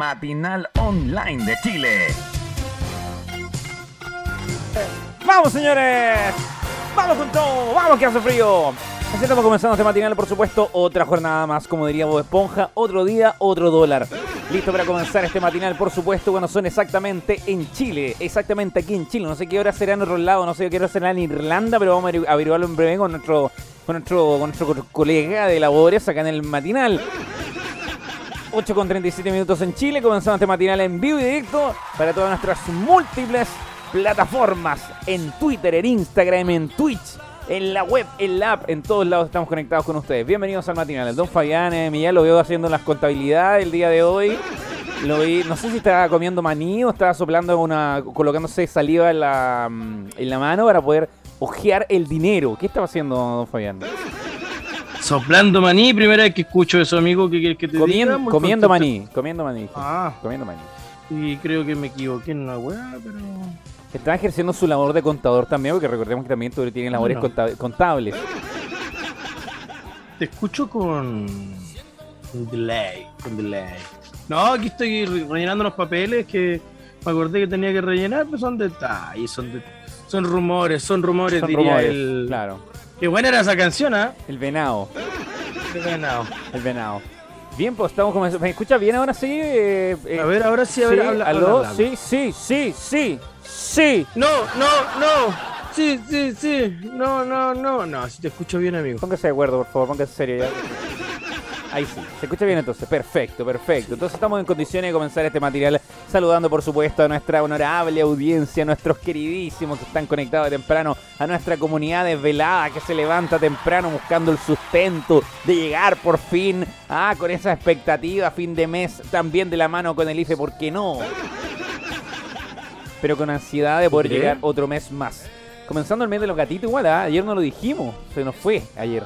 matinal online de Chile. ¡Vamos, señores! ¡Vamos con todo! ¡Vamos que hace frío! Así estamos comenzando este matinal, por supuesto, otra jornada más, como diría Bob Esponja, otro día, otro dólar. Listo para comenzar este matinal, por supuesto, bueno, son exactamente en Chile, exactamente aquí en Chile. No sé qué hora será en otro lado, no sé qué hora será en Irlanda, pero vamos a averiguarlo en breve con nuestro, nuestro, nuestro colega de labores acá en el matinal. 8 con 37 minutos en Chile, comenzamos este matinal en vivo y directo para todas nuestras múltiples plataformas, en Twitter, en Instagram, en Twitch, en la web, en la app, en todos lados estamos conectados con ustedes. Bienvenidos al matinal. El don Fabián eh, Miguel lo veo haciendo las contabilidades el día de hoy. No sé si estaba comiendo maní o estaba soplando una, colocándose saliva en la, mm, en la mano para poder ojear el dinero. ¿Qué estaba haciendo don Fabián? Soplando maní, primera vez que escucho eso, amigo. ¿Qué quieres que te Comiendo, diga? Comiendo maní, comiendo maní. Ah, Comiendo maní. y creo que me equivoqué en una weá, pero. Está ejerciendo su labor de contador también, porque recordemos que también tú tienes labores No. contables. Te escucho con. con delay. Con delay. No, aquí estoy re- rellenando los papeles que me acordé que tenía que rellenar, pero son detalles, son de- son rumores, son rumores, Son diría rumores, el. claro. Qué buena era esa canción, ¿ah? El venado, Qué buena. el venado. Bien, pues estamos comenzando. ¿Me escucha bien ahora sí? Eh, eh, A ver, ahora sí, a ver, sí, habla- ¿aló? habla, habla. Sí, sí, sí, sí, sí. No, no, no. Sí, sí, sí. No, no, no. No, si te escucho bien, amigo. Póngase de acuerdo, por favor, póngase serio ya. Ahí sí, se escucha bien entonces, perfecto, perfecto. Entonces estamos en condiciones de comenzar este material saludando por supuesto a nuestra honorable audiencia, a nuestros queridísimos que están conectados de temprano, a nuestra comunidad desvelada que se levanta temprano buscando el sustento de llegar por fin ah, con esa expectativa fin de mes, también de la mano con el IFE, ¿por qué no? Pero con ansiedad de poder llegar otro mes más. Comenzando el mes de los gatitos igual, ¿ah? ayer no lo dijimos, se nos fue ayer.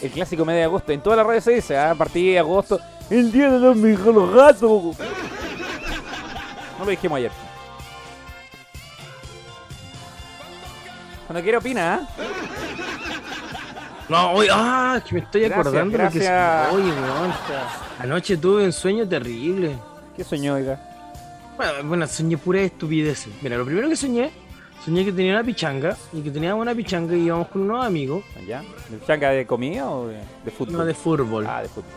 El clásico mes de agosto. En todas las redes se dice, ¿ah? a partir de agosto, el día de los los gatos. No lo dijimos ayer. Cuando quiera opina, ¿ah? No, hoy, ah, que me estoy Gracias, acordando porque gracias. oye, weón, anoche tuve un sueño terrible. ¿Qué soñó, oiga? Bueno, bueno, soñé pura estupidez. Mira, lo primero que soñé, soñé que tenía una pichanga y que teníamos una pichanga y íbamos con unos amigos, ¿Ya? ¿De changa de comida o de, de fútbol? no de fútbol. Ah, de fútbol,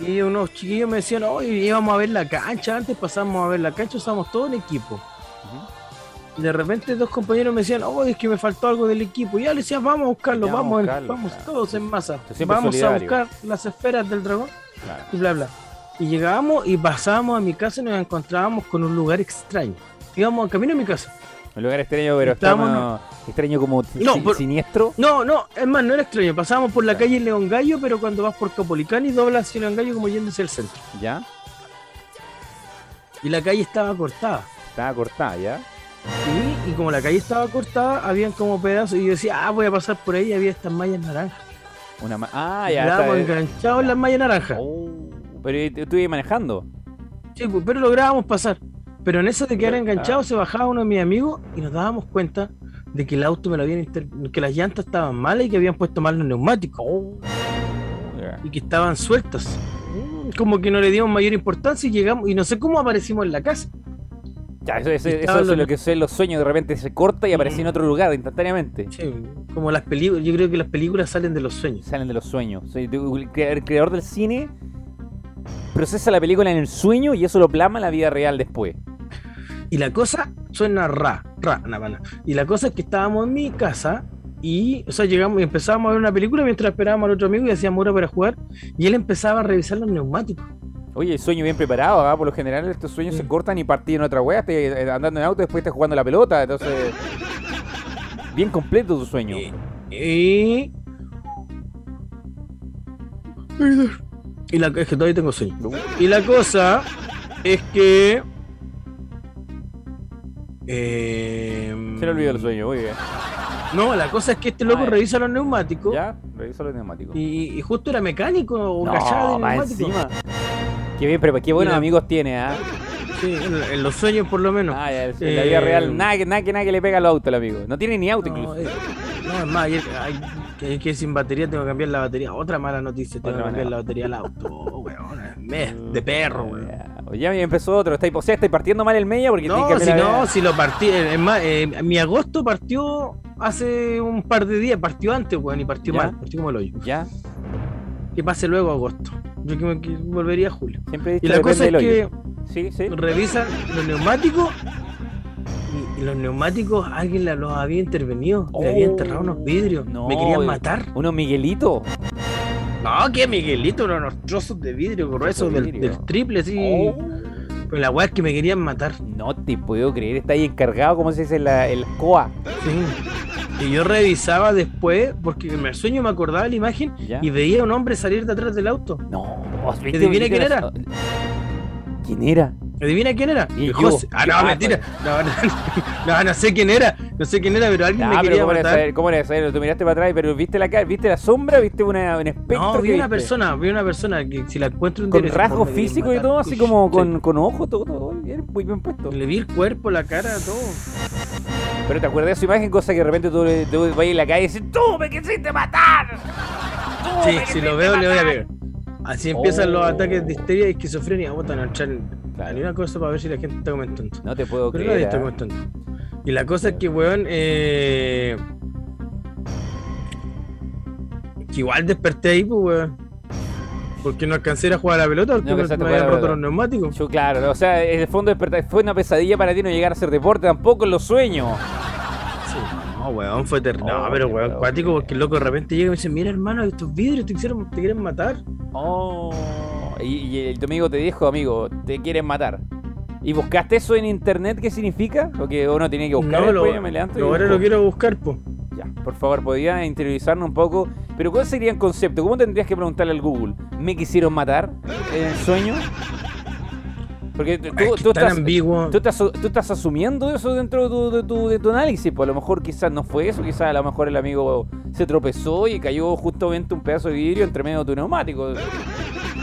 ya. Y unos chiquillos me decían, oye, íbamos a ver la cancha, antes pasamos a ver la cancha, usábamos todo el equipo. Ujú. Y de repente dos compañeros me decían, oye, es que me faltó algo del equipo. Y ya le decía, vamos a buscarlo, Ya, vamos, a buscarlo, vamos claro. todos en masa. Vamos a solidario. buscar las esferas del dragón. Claro. y bla bla. Y llegábamos y pasábamos a mi casa y nos encontrábamos con un lugar extraño. Íbamos camino a mi casa. Un lugar extraño, pero Estábamos- estamos extraño como No, si- por- siniestro. No, no, es más, no era extraño. Pasábamos por la calle León Gallo, pero cuando vas por Capolicán y doblas hacia León Gallo como yendo hacia el centro. ¿Ya? Y la calle estaba cortada. Estaba cortada, ¿ya? Y, y como la calle estaba cortada, habían como pedazos. Y yo decía, ah, voy a pasar por ahí y había estas mallas naranjas. Una ma- ah, ya. Quedábamos está- enganchados en las mallas naranjas. Oh, pero ¿y tú ibas manejando. Sí, pero lográbamos pasar. Pero en eso de quedar enganchados se bajaba uno de mis amigos y nos dábamos cuenta de que el auto me lo habían inter- que las llantas estaban malas y que habían puesto mal los neumáticos y que estaban sueltas. Como que no le dimos mayor importancia y llegamos y no sé cómo aparecimos en la casa. Ya, eso, eso- eso es lo que son los sueños, de repente se corta y aparece en otro lugar instantáneamente. Sí, como las películas, yo creo que las películas salen de los sueños. Salen de los sueños. El creador del cine procesa la película en el sueño y eso lo plasma en la vida real después. Y la cosa suena ra, ra, na, na. Y la cosa es que estábamos en mi casa y, o sea, llegamos y empezábamos a ver una película mientras esperábamos al otro amigo y hacíamos hora para jugar y él empezaba a revisar los neumáticos. Oye, sueño bien preparado, ¿ah? por lo general estos sueños Sí. se cortan y partir en otra wea, estás eh, andando en auto y después estás jugando la pelota, entonces... Bien completo tu sueño. Y. Y la es que todavía tengo sueño. Y la cosa es que. eh, Se le olvidó el sueño, muy bien. No, la cosa es que este loco revisa los neumáticos. ¿Ya? Revisa los neumáticos. Y, y justo era mecánico o No, cachada de neumáticos. encima. Qué bien, pero qué buenos Mira. amigos tiene, ¿ah? Sí, en, en los sueños por lo menos. Ah, ya, en la vida Eh, real, nada que, nada que nada que le pega al auto el amigo. No tiene ni auto No, incluso. eh, no, es más, ayer, ay, que, que sin batería tengo que cambiar la batería. Otra mala noticia, tengo Otra que cambiar mala. la batería al auto. Weón, mes de perro, weón. Ya. Empezó otro. Está, o sea, estáis partiendo mal el media porque No, que si no, si lo partí. Es más, eh, mi agosto partió hace un par de días, partió antes, weón, y partió ¿Ya? mal, partió como el hoyo. Ya, Que pase luego agosto. Yo que volvería a julio. siempre he dicho Y la cosa es que hoyo. Sí, sí. revisan los neumáticos y, y los neumáticos alguien la- los había intervenido, le había Oh, enterrado unos vidrios, no, me querían eh. matar. Unos Miguelito. No, que Miguelito, eran unos trozos de vidrio gruesos del, vidrio. del triple, sí. Oh. Pero la weá es que me querían matar. No te puedo creer, está ahí encargado, como se dice, la, el COA. Sí. Y yo revisaba después, porque en el sueño me acordaba la imagen ¿Ya? y veía a un hombre salir de atrás del auto. No, ¿viste quién la- era? ¿Quién era? ¿Adivina quién era? Y yo. José. Ah, no, Ah, mentira. No, no, no, no sé quién era. No sé quién era, pero alguien me quería ¿cómo era matar. saber? ¿Cómo era saber? Tú miraste para atrás, pero ¿viste la cara? ¿Viste la sombra? ¿Viste una, un espectro? No, vi una viste? persona, vi una persona que si la encuentro un Con rasgos físicos y matar. todo, así como sí. con, con ojos, todo, todo bien, muy bien puesto. Le vi el cuerpo, la cara, todo. Pero te acuerdas de su imagen, cosa que de repente tú, le- tú vas en la calle y dices, ¡Tú me quisiste matar! ¡Tú Sí, me si lo veo, le voy a matar!" Así empiezan los Oh. ataques de histeria y esquizofrenia. Botan a echar Claro. ni una cosa para ver si la gente está comentando. No te puedo Pero nadie creer. está ¿ah? comentando. Y la cosa es que, weón, eh... que igual desperté ahí, pues, weón. Porque no alcancé a jugar a la pelota, porque No me, habían roto los neumáticos. Yo, claro, o sea, en el fondo despertar, fue una pesadilla para ti no llegar a hacer deporte tampoco en los sueños. No, weón, fue terrible. Oh, no, pero qué weón, cuático, porque el loco de repente llega y me dice, mira hermano, estos vidrios te quisieron, te quieren matar. Oh. Y, y el, tu amigo te dijo, amigo, te quieren matar. ¿Y buscaste eso en internet? ¿Qué significa? ¿O que uno tiene que buscar no, lo, me levanto ahora lo quiero buscar, pues. Ya, por favor, podría interiorizarnos un poco. Pero ¿cuál sería el concepto? ¿Cómo tendrías que preguntarle al Google? ¿Me quisieron matar en el sueño? Porque tú, Es que tú es tan estás, ambiguo. tú, estás, tú estás asumiendo eso dentro de tu, de, tu, de tu análisis. Pues a lo mejor quizás no fue eso, quizás a lo mejor el amigo se tropezó y cayó justamente un pedazo de vidrio entre medio de tu neumático.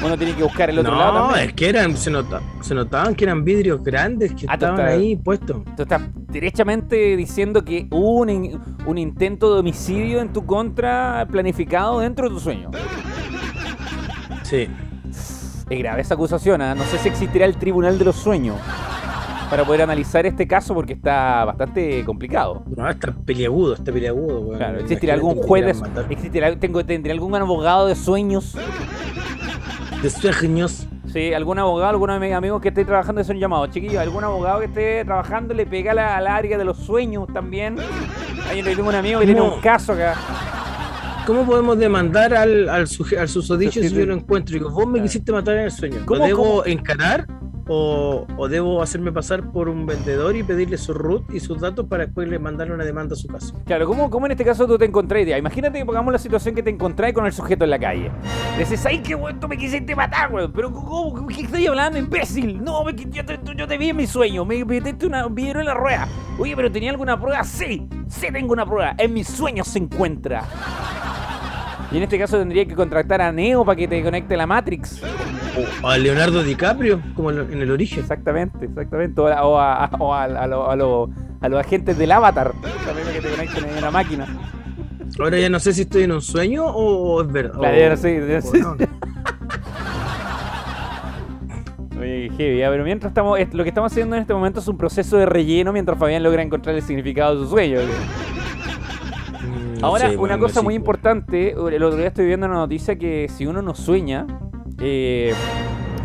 Uno tiene que buscar el otro lado no, es que eran, se, nota- se notaban que eran vidrios grandes que Ah, estaban estás- ahí puestos. Tú estás derechamente diciendo que hubo un, un intento de homicidio en tu contra planificado dentro de tu sueño. Sí. Es grave esa acusación, ¿ah? no sé si existirá el Tribunal de los Sueños para poder analizar este caso porque está bastante complicado. No, está peliagudo, está peliagudo, weón. Claro, ¿existirá algún juez existirá, tengo, tendrá algún abogado de sueños? De sueños. Sí, algún abogado, algún ami- amigo que esté trabajando son llamados, chiquillos, algún abogado que esté trabajando le pega la- al área de los sueños también. Ahí tengo un amigo que tiene un caso acá. ¿Cómo podemos demandar al, al, suje- al susodicho si yo lo encuentro? Y digo, vos me quisiste matar en el sueño. ¿Cómo, ¿Lo debo cómo? encarar o, o debo hacerme pasar por un vendedor y pedirle su root y sus datos para después le mandarle una demanda a su casa? Claro, ¿cómo, cómo en este caso tú te encontrás? Imagínate que pongamos la situación que te encontrás con el sujeto en la calle. Le dices, ay, qué weón, tú me quisiste matar, weón. Pero, ¿cómo? ¿Qué estoy hablando, imbécil? No, me, yo, te, yo te vi en mi sueño. Me metiste una vidrio en la rueda. Oye, pero ¿tenía alguna prueba? Sí, sí tengo una prueba. En mis sueños se encuentra. Y en este caso tendría que contratar a Neo para que te conecte la Matrix. O a Leonardo DiCaprio, como en el origen. Exactamente, exactamente. O a, o a- a- o a- a lo- a lo- a los agentes del Avatar. También para que te conecten en la máquina. Ahora ya no sé si estoy en un sueño o, es verdad. Claro, ya no sé, ya sé. no. Oye, heavy, pero mientras estamos, es- lo que estamos haciendo en este momento es un proceso de relleno mientras Fabián logra encontrar el significado de su sueño. Ahora, sé, una cosa muy importante, el otro día estoy viendo una noticia que si uno no sueña, eh,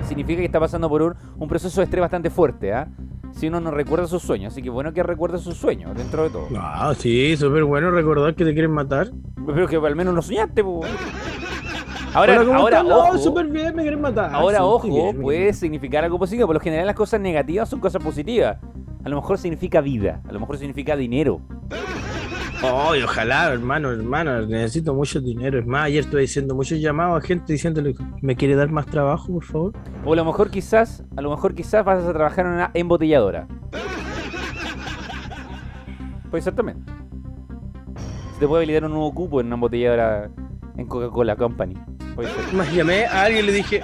significa que está pasando por un, un proceso de estrés bastante fuerte, ¿ah? Si uno no recuerda sus sueños, así que bueno que recuerde sus sueños, dentro de todo. Ah, sí, súper bueno recordar que te quieren matar. Pero que al menos no soñaste, po. Ahora, Hola, ¿cómo ahora? No, ojo, súper bien, me quieren matar. Ahora, Sí, ojo, bien, puede quieren significar algo positivo. Por lo general, las cosas negativas son cosas positivas. A lo mejor significa vida, a lo mejor significa dinero. Ay, ojalá, hermano, hermano, necesito mucho dinero. Es más, ayer estuve diciendo muchos llamados a gente diciéndole, ¿me quiere dar más trabajo, por favor? O a lo mejor quizás, a lo mejor quizás vas a trabajar en una embotelladora. Puede ser también. Se te puede habilitar un nuevo cupo en una embotelladora en Coca-Cola Company. Puede ser. Más llamé a alguien y le dije,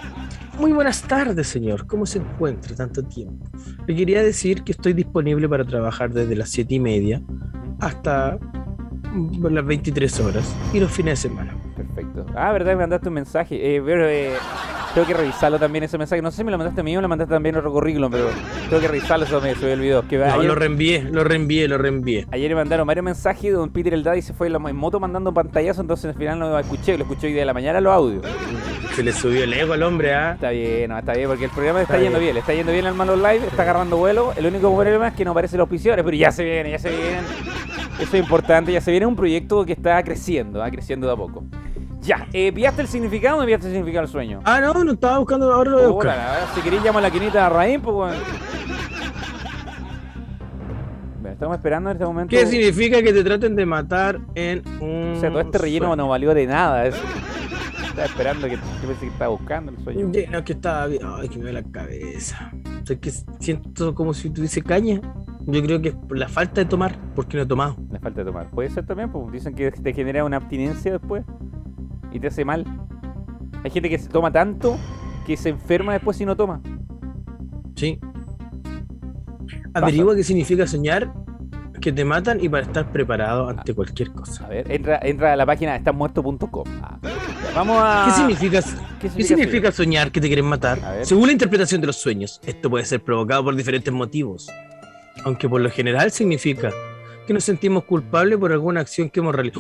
muy buenas tardes, señor, ¿cómo se encuentra tanto tiempo? Le quería decir que estoy disponible para trabajar desde las siete y media hasta las 23 horas y los fines de semana. Perfecto. Ah, verdad, me mandaste un mensaje. Eh, pero, eh, Tengo que revisarlo también ese mensaje. No sé si me lo mandaste a mí o me lo mandaste también a otro currículum, pero tengo que revisarlo, eso me, me olvidó. Que No, ayer, lo reenvié, lo reenvié, lo reenvié. ayer me mandaron varios mensajes de Don Peter el Daddy se fue en moto mandando pantallazos, entonces al final no lo escuché, lo escuché hoy día de la mañana los audios. Se le subió el ego al hombre, ¿ah? Está bien, no, está bien, porque el programa está, Está yendo bien. está yendo bien al Malo Live, está agarrando vuelo. El único problema es que no aparecen los auspiciadores, pero ya se viene, ya se vienen. Eso es importante, ya se viene un proyecto que está creciendo, va creciendo de a poco. Ya, eh, ¿pillaste el significado o no pillaste el significado del sueño? Ah, no, no estaba buscando, ahora lo voy a Puta, buscar. si queréis llamo a la quinita de Raín, pues bueno. Bueno, Estamos esperando en este momento. ¿Qué significa que te traten de matar en un. O sea, todo este relleno sueño? no valió de nada. Eso. Estaba esperando que yo pensé que estaba buscando el sueño. No, que estaba bien. Ay, que me duele la cabeza. O sea, que siento como si tuviese caña. Yo creo que es por la falta de tomar, porque no he tomado. Me falta de tomar. Puede ser también, pues dicen que te genera una abstinencia después y te hace mal. Hay gente que se toma tanto que se enferma después si no toma. Sí. Averigua qué significa soñar que te matan y para estar preparado ante cualquier A cosa. ver, entra, entra a la página estasmuerto.com. Ah, vamos a. ¿Qué significa, ¿Qué ¿Qué significa soñar que te quieren matar? A. Según la interpretación de los sueños, esto puede ser provocado por diferentes motivos. Aunque por lo general significa que nos sentimos culpables por alguna acción que hemos, reali-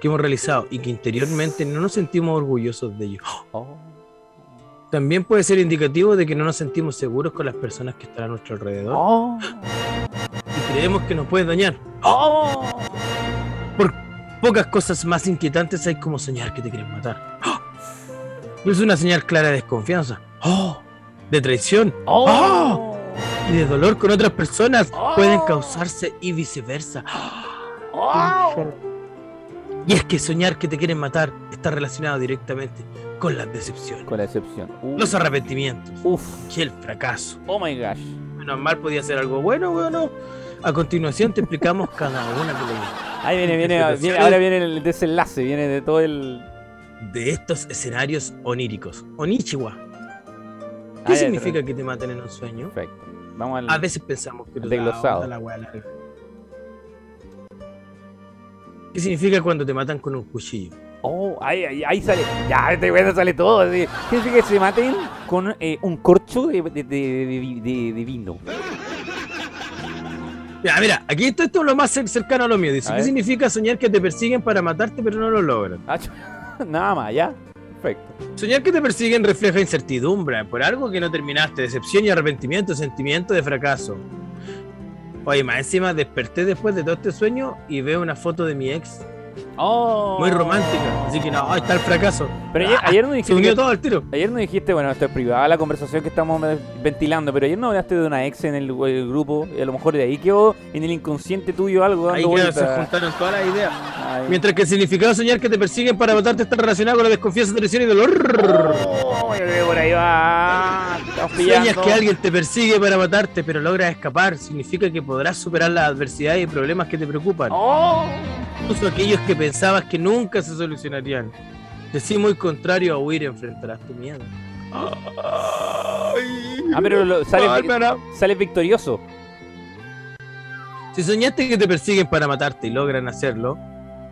que hemos realizado y que interiormente no nos sentimos orgullosos de ello. Oh. También puede ser indicativo de que no nos sentimos seguros con las personas que están a nuestro alrededor Oh. Creemos que nos pueden dañar. Oh. Por pocas cosas más inquietantes hay como soñar que te quieren matar. Es una señal clara de desconfianza, ¡Oh! de traición Oh. y de dolor con otras personas pueden causarse y viceversa. Oh. Y es que soñar que te quieren matar está relacionado directamente con las decepciones, Con la excepción. Uh. los arrepentimientos Uf. y el fracaso. Oh my gosh. Menos mal podía ser algo bueno, bueno. A continuación te explicamos cada una de ellas. Ahí viene, viene, viene, ahora viene el desenlace, viene de todo el. de estos escenarios oníricos. Onichiwa. ¿Qué significa que te maten en un sueño? Perfecto. Vamos al. A veces pensamos que Desglosado. la wea larga. ¿Qué significa cuando te matan con un cuchillo? Oh, ahí, ahí, ahí sale. Ya, este güey sale todo. así. ¿Qué significa que se maten con eh, un corcho de- de vino? Mira, mira, aquí esto, esto es lo más cer- cercano a lo mío. Dice, ¿qué significa soñar que te persiguen para matarte pero no lo logran? Ah, Nada más, ya. Perfecto. Soñar que te persiguen refleja incertidumbre por algo que no terminaste, decepción y arrepentimiento, sentimiento de fracaso. Oye, más encima desperté después de todo este sueño y veo una foto de mi ex Oh. muy romántica. Así que no, ahí está el fracaso. Pero ayer, ayer no Se dijiste. unió que- todo al tiro. Ayer no dijiste, bueno, esto es privada la conversación que estamos ventilando, pero ayer no hablaste de una ex en el, el grupo y a lo mejor de ahí quedó en el inconsciente tuyo algo dando Ahí se juntaron todas las ideas. Ay. Mientras que el significado de soñar que te persiguen para matarte está relacionado con la desconfianza, traición y dolor. Oh, yo creo que por ahí va. Sueñas que alguien te persigue para matarte, pero logras escapar. Significa que podrás superar las adversidades y problemas que te preocupan. Oh. Incluso aquellos que pensabas que nunca se solucionarían. Decí muy contrario a huir, enfrentarás tu miedo. Ah, pero lo- sale, Bárbara. sale victorioso. Si soñaste que te persiguen para matarte y logran hacerlo,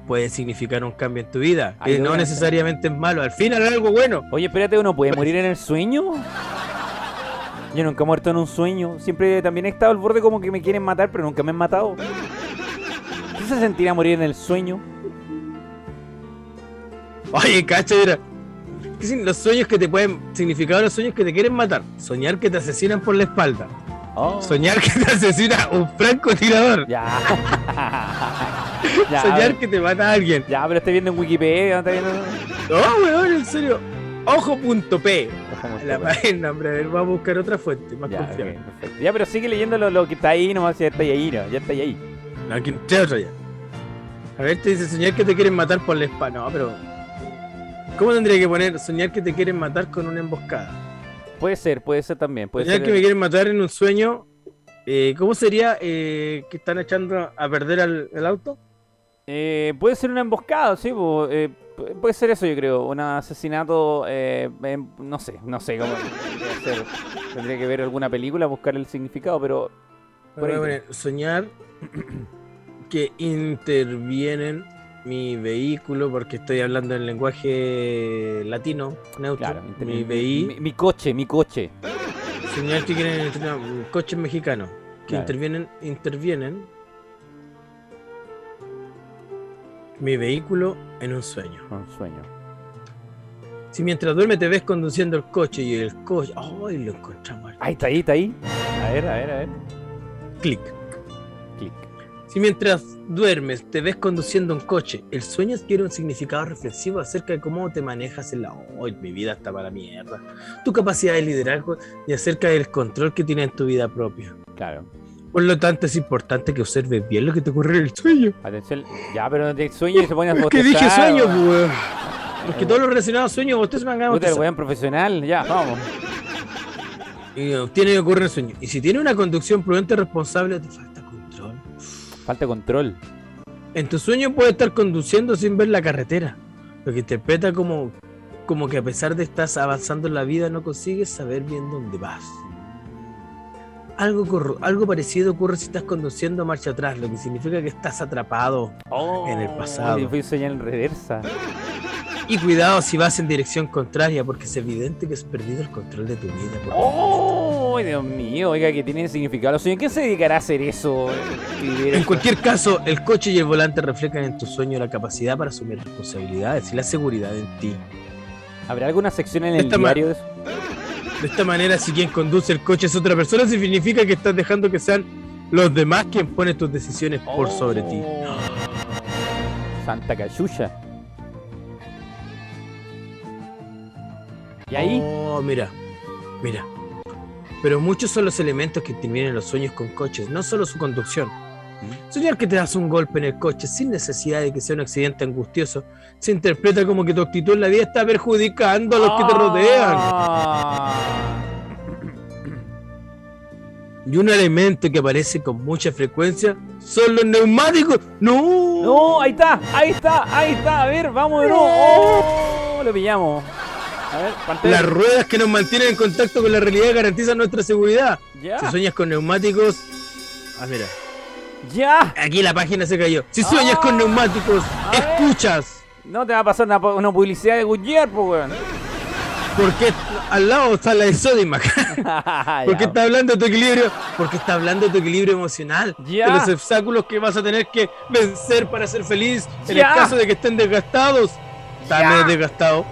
puede significar un cambio en tu vida, que Ay, no logran necesariamente es malo, al final es algo bueno. Oye, espérate, ¿uno puede Pues- morir en el sueño? Yo nunca he muerto en un sueño. Siempre también he estado al borde como que me quieren matar, pero nunca me han matado. ¿Qué se sentirá morir en el sueño? Oye, cacha, mira. ¿Qué sin- Los sueños que te pueden significar los sueños que te quieren matar. Soñar que te asesinan por la espalda. Oh. Soñar que te asesina un francotirador. Ya. ya, Soñar que te mata a alguien. ya, pero estoy viendo en Wikipedia. ¿no está viendo? No, weón, en serio. Ojo.p. La página, hombre, a ver, vamos a buscar otra fuente más Ya, confiable. Ya, pero sigue leyendo lo, lo que está ahí nomás. Ya está ahí, ¿no? Ya está ahí. No, aquí te otra ya. A ver, te dice soñar que te quieren matar por la espalda. No, pero. ¿Cómo tendría que poner soñar que te quieren matar con una emboscada? Puede ser, puede ser también. Puede soñar ser. que me quieren matar en un sueño. eh, ¿Cómo sería eh, que están echando a perder al, el auto? Eh, puede ser una emboscada, sí, eh, pu- puede ser eso, yo creo. Un asesinato, eh, no sé, no sé cómo tendría, que ser. Tendría que ver alguna película, buscar el significado, pero Por ahí. soñar que intervienen mi vehículo, porque estoy hablando en lenguaje latino, neutro. Claro, mi mi, mi coche, mi coche. Señal que quieren entrenar coches mexicanos que Claro. intervienen, intervienen mi vehículo en un sueño. Un sueño. Si mientras duerme te ves conduciendo el coche y el coche, ¡ay! lo encontramos. Ahí está, ahí está, ahí. A ver, a ver, a ver. Clic. Clic. Si mientras duermes te ves conduciendo un coche, el sueño adquiere un significado reflexivo acerca de cómo te manejas en la hoy, mi vida está para mierda. Tu capacidad de liderazgo y acerca del control que tienes en tu vida propia. Claro. Por lo tanto, es importante que observes bien lo que te ocurre en el sueño. Atención. Ya, pero de sueño y se pone a Es que dije bostezar, sueño, weón. pues. Es que todo lo relacionado a sueños, ustedes me han ganado. Puta, el weón profesional, ya, vamos. Y eh, tiene que ocurrir en sueño. Y si tiene una conducción prudente y responsable, te falta. Falta control. En tu sueño puedes estar conduciendo sin ver la carretera, lo que interpreta como, como que a pesar de estar avanzando en la vida no consigues saber bien dónde vas. Algo, corru- algo parecido ocurre si estás conduciendo a marcha atrás, lo que significa que estás atrapado. En el pasado. Yo fui soñar en reversa. Y cuidado si vas en dirección contraria, porque es evidente que has perdido el control de tu vida. ¡Oh! Dios mío, oiga, que tiene significado los sueños. ¿Quién se dedicará a hacer eso? En cualquier caso, el coche y el volante reflejan en tu sueño la capacidad para asumir responsabilidades y la seguridad en ti. ¿Habrá alguna sección en el Esta diario de eso? De esta manera, si quien conduce el coche es otra persona, significa que estás dejando que sean los demás quien ponen tus decisiones por sobre ti. Oh. Santa cachucha. ¿Y ahí? Oh, mira, mira. Pero muchos son los elementos que intervienen en los sueños con coches, no solo su conducción. Soñar que te das un golpe en el coche sin necesidad de que sea un accidente angustioso se interpreta como que tu actitud en la vida está perjudicando a los que te rodean. Ah. Y un elemento que aparece con mucha frecuencia son los neumáticos. ¡No! No, ahí está, ahí está, ahí está. A ver, vamos de nuevo. Oh, lo pillamos. A ver, pantalla. Las ruedas que nos mantienen en contacto con la realidad garantizan nuestra seguridad. Ya, Si sueñas con neumáticos. Ah, mira. ya. Aquí la página se cayó. Si sueñas Ah. con neumáticos, A ver. escuchas. No te va a pasar una, pu- una publicidad de Goodyear, pues, weón. Porque al lado está la de Sodimac. Porque está hablando de tu equilibrio. Porque está hablando de tu equilibrio emocional. Ya. De los obstáculos que vas a tener que vencer para ser feliz. En Ya. el caso de que estén desgastados. Está desgastado.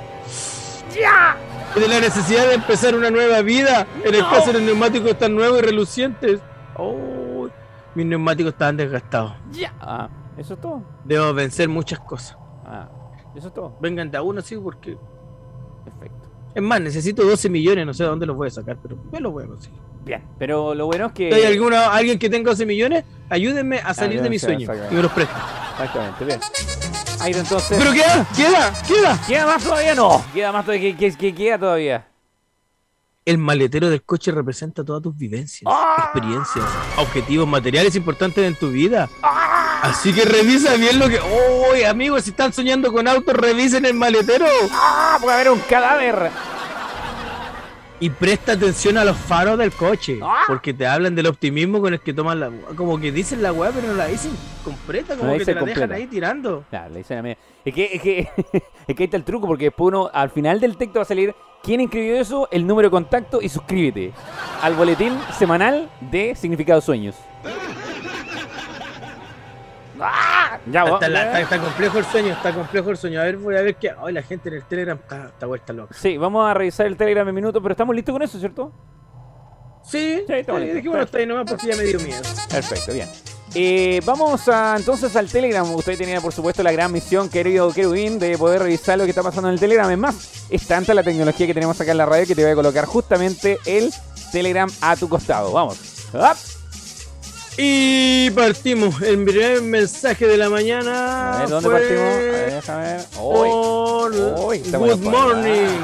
¡Ya! Y de la necesidad de empezar una nueva vida. En el No. caso de los neumáticos están nuevos y relucientes. Oh, mis neumáticos estaban desgastados. ¡Ya! Ah, eso es todo. Debo vencer muchas cosas. Ah, eso es todo. Vengan de a uno, sí, porque. Perfecto. Es más, necesito 12 millones, no sé de dónde los voy a sacar, pero me los voy a conseguir. Bien, pero lo bueno es que. ¿Hay alguna, alguien que tenga 12 millones? Ayúdenme a salir ya, de mi sueño y me los presten. Exactamente, bien. Entonces. Pero queda, queda, queda. ¿Queda más todavía? No. Queda más todavía. ¿Qué, queda todavía? El maletero del coche representa todas tus vivencias, ¡Ah! experiencias, objetivos materiales importantes en tu vida. ¡Ah! Así que revisa bien lo que. ¡Uy, amigos! Si están soñando con autos, revisen el maletero. ¡Ah! Puede haber un cadáver. Y presta atención a los faros del coche. ¡Ah! Porque te hablan del optimismo con el que toman la. Como que dicen la weá, pero no la dicen completa, como que te la dejan ahí tirando. Claro, le dicen a mí. Es que, es que, es que ahí está el truco, porque después uno, al final del texto va a salir quién escribió eso, el número de contacto y suscríbete al boletín semanal de Significado Sueños. ¡Ah! Ya, va- Está, está- está complejo el sueño, está complejo el sueño. A ver, voy a ver qué. Ay, la gente en el Telegram está, está vuelta loca. Sí, vamos a revisar el Telegram en minutos, pero estamos listos con eso, ¿cierto? Sí, Sí, está dije, bueno, está ahí nomás porque ya me dio miedo. Perfecto, bien. Eh, vamos a, entonces al Telegram. Usted tenía, por supuesto, la gran misión, querido Kerubin, de poder revisar lo que está pasando en el Telegram. Es más, es tanta la tecnología que tenemos acá en la radio que te voy a colocar justamente el Telegram a tu costado. Vamos. ¡Up! Y partimos. El primer mensaje de la mañana. A ver, ¿dónde fue partimos? A ver, Uy, está Good morning.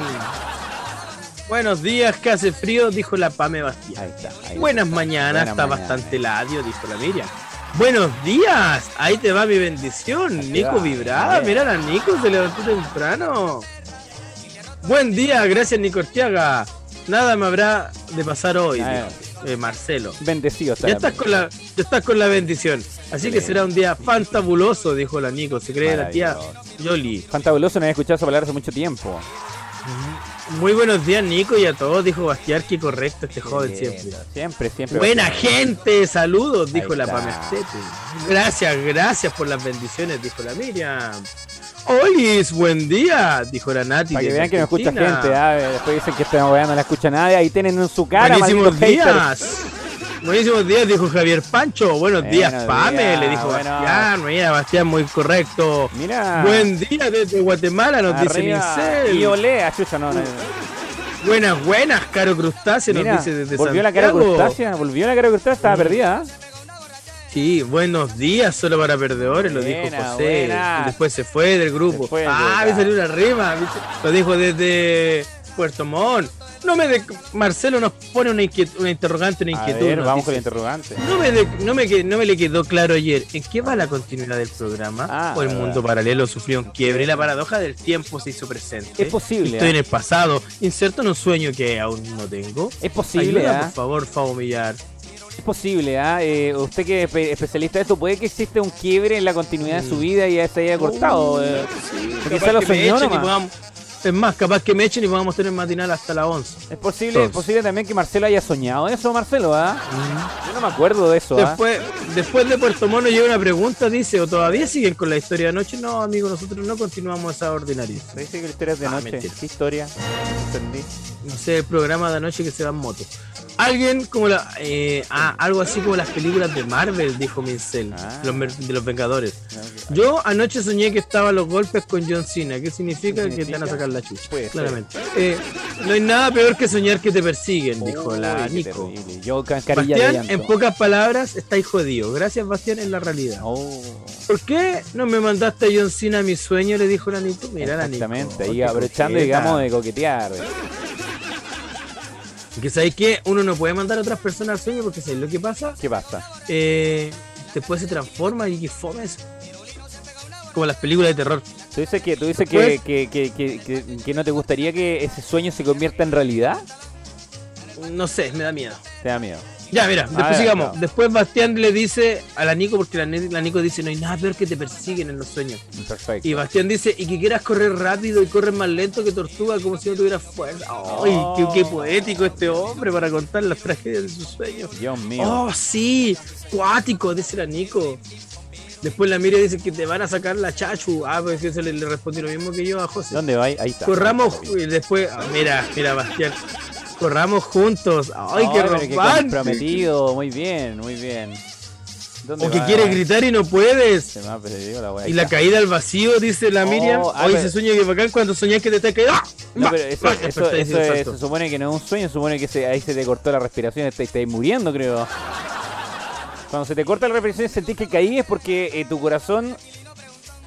Buenos días, que hace frío, dijo la Pame Bastián. Ahí está. ahí Buenas está. mañanas, está bastante ladio, dijo la Miriam. Buenos días, ahí te va mi bendición. Nico va, vibrada, bien. mira la Nico, se levantó temprano. Buen día, gracias Nico Orteaga. Nada me habrá de pasar hoy, dijo, eh, Marcelo. Bendecido está Ya estás, con la, ya estás con la bendición. Así que será un día fantabuloso, dijo la Nico. Se cree la tía. Yoli. Fantabuloso, no había escuchado esa palabra hace mucho tiempo. Muy buenos días, Nico, y a todos, dijo Bastián. Qué correcto este joven siempre. Siempre, siempre. Buena gente, saludos, dijo la. Pamestete. Gracias, gracias por las bendiciones, dijo la Miriam. Olis, buen día, dijo la Nati. Para que vean que no escucha gente, ¿ah? después dicen que esta weá no la escucha nadie, ahí tienen en su cara, Buenísimos días. Buenísimos días, dijo Javier Pancho. Buenos días, Pame, días, le dijo bueno. Bastián. Mira, Bastián, muy correcto. Mira. Buen día desde Guatemala, nos dice arriba, Mincel. Y olé, a chucha, no, no. Buenas, buenas, Caro Crustáceo, nos Mira, dice desde volvió la cara crustácea, volvió la cara crustácea, estaba perdida. ¿ah? Sí, buenos días, solo para perdedores, lo dijo Buena, José. buena. Y después se fue del grupo. Fue ah, me salió una rima. Lo dijo desde Puerto Montt. No me de... Marcelo nos pone una, una interrogante, una A inquietud. ver, nos vamos con dice, el interrogante. No me, de- no, me no me le quedó claro ayer. ¿En qué va la continuidad del programa? Ah, ¿O el verdad. mundo paralelo sufrió un quiebre y la paradoja del tiempo se hizo presente? Es posible, Estoy ¿ah? en el pasado, inserto en un sueño que aún no tengo. Es posible, Ayuda, ¿ah? por favor, Fabo Millar. Posible, ¿ah? Eh, usted que es espe- especialista de esto, puede que exista un quiebre en la continuidad de su Mm. vida y ya se haya cortado. eh. Lo soñó y nomás. podamos- Es más, capaz que me echen y podamos tener matinal hasta las 11. Es posible, es posible también que Marcelo haya soñado eso, Marcelo, ¿ah? Yo no me acuerdo de eso, ¿ah? Después, después de Puerto Mono llega una pregunta, dice, ¿o todavía siguen con la historia de anoche? No, amigo, nosotros no continuamos esa ordinaria. Dice que la historia es de Ah, noche. mentira. ¿Qué historia? No entendí. No sé, el programa de anoche que se va en moto. Alguien como la... eh, ah, algo así como las películas de Marvel, dijo Mincel, Ah. los de los Vengadores. No, Yo anoche soñé que estaban los golpes con John Cena. ¿Qué significa? ¿Qué Que te van a sacar la chucha. Claramente. Eh, no hay nada peor que soñar que te persiguen, dijo la Uy, Nico. Yo Bastián, en pocas palabras, estáis jodido. Gracias, Bastián, en la realidad. Oh, ¿Por qué no me mandaste a John Cena a mi sueño? Le dijo la Nico. Mira la Nico. exactamente. Ahí qué aprovechando, digamos, de coquetear. Que sabéis que uno no puede mandar a otras personas al sueño porque ¿sabéis lo que pasa? ¿Qué pasa? Eh, después se transforma y que fome eso. Como las películas de terror. ¿Tú dices, que, tú dices que, Después- que, que, que, que- que no te gustaría que ese sueño se convierta en realidad? No sé, me da miedo. Te da miedo. Ya, mira, después ya, sigamos. Después Bastián le dice a la Nico, porque la, la Nico dice, no hay nada peor que te persiguen en los sueños. Perfecto. Y Bastián dice, y que quieras correr rápido y corres más lento que tortuga como si no tuvieras fuerza. ¡Ay, qué, qué poético este hombre para contar las tragedias de sus sueños! Dios mío. ¡Oh, sí! ¡Cuático! Dice la Nico. Después la Miriam dice que te van a sacar la chachu. Ah, pues eso le, le respondí lo mismo que yo a José. ¿Dónde va? Ahí está. Corramos y después, ah, mira, mira, Bastián. Corramos juntos. ¡Ay, qué romántico! comprometido. Muy bien, muy bien. ¿Dónde O que quieres gritar y no puedes. La. Y la caída al vacío, dice la Oh, Miriam. ah, Hoy pero- se sueña que bacán cuando soñás que te estás cayendo. ¡Ah! No, pero eso, va, eso, despertáis eso un es- se supone que no es un sueño, se supone que se- ahí se te cortó la respiración, te estáis muriendo, creo. Cuando se te corta la respiración y sentís que caí es porque eh, tu corazón.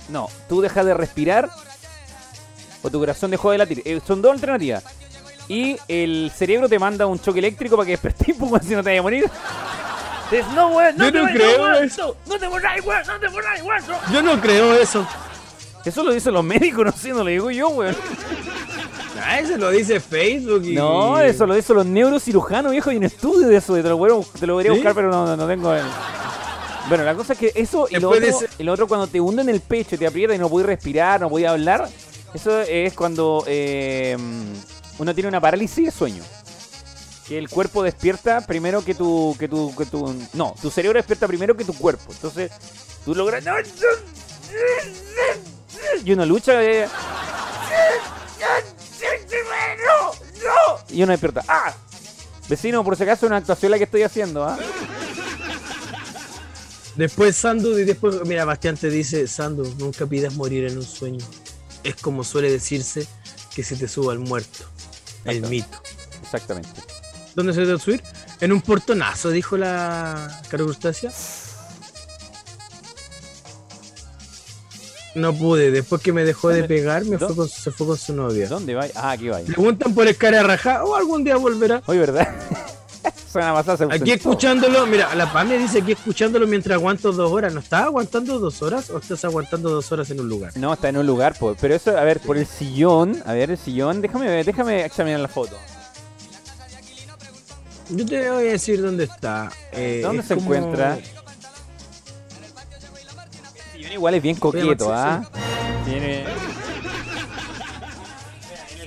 No, tú dejas de respirar o tu corazón dejó de latir. Eh, son dos alternativas. Y el cerebro te manda un choque eléctrico para que despertes, pues, si no te vayas a morir. Dices, no, weón, no Yo te no creo weón, eso. no, no te mueras, weón, no te mueras, weón. no". Yo no creo eso. Eso lo dicen los médicos, no sé, no lo digo yo, weón. Ah, eso lo dice Facebook. Y... No, eso lo dicen los neurocirujanos, viejo. Hay un estudio de eso. Te lo, voy a- te lo buscar, pero no, no, no tengo el... Bueno, la cosa es que eso y lo, otro, dice- y lo otro cuando te hunden el pecho y te aprieta y no puedes respirar, no puedes hablar, eso es cuando eh, uno tiene una parálisis de sueño. Que el cuerpo despierta primero que tu, que tu, que tu... No, tu cerebro despierta primero que tu cuerpo. Entonces, tú logras... Y uno lucha... eh, y uno despierta. ¡Ah! Vecino, por si acaso, una actuación la que estoy haciendo, ¿ah? Después Sandu y después, mira, Bastián te dice, Sandu, nunca pidas morir en un sueño. Es como suele decirse que se te suba el muerto. El mito. Exactamente. ¿Dónde se debe subir? En un portonazo, dijo la Caro Crustácea. No pude, después que me dejó de pegar, me ¿Dó- fue con- se fue con su novia. ¿Dónde va? Ah, aquí va. Preguntan por el cara raja o algún día volverá. Oye, ¿verdad? Aquí ausentó. escuchándolo, mira, la Pame dice aquí escuchándolo mientras aguanto dos horas. ¿No estás aguantando dos horas o estás aguantando dos horas en un lugar? No, está en un lugar, po. pero eso, a ver, por el sillón, a ver, el sillón, déjame ver, déjame examinar la foto. Yo te voy a decir dónde está. Eh, ¿Dónde se como- encuentra? Sillón igual es bien coqueto, ¿ah? Tiene...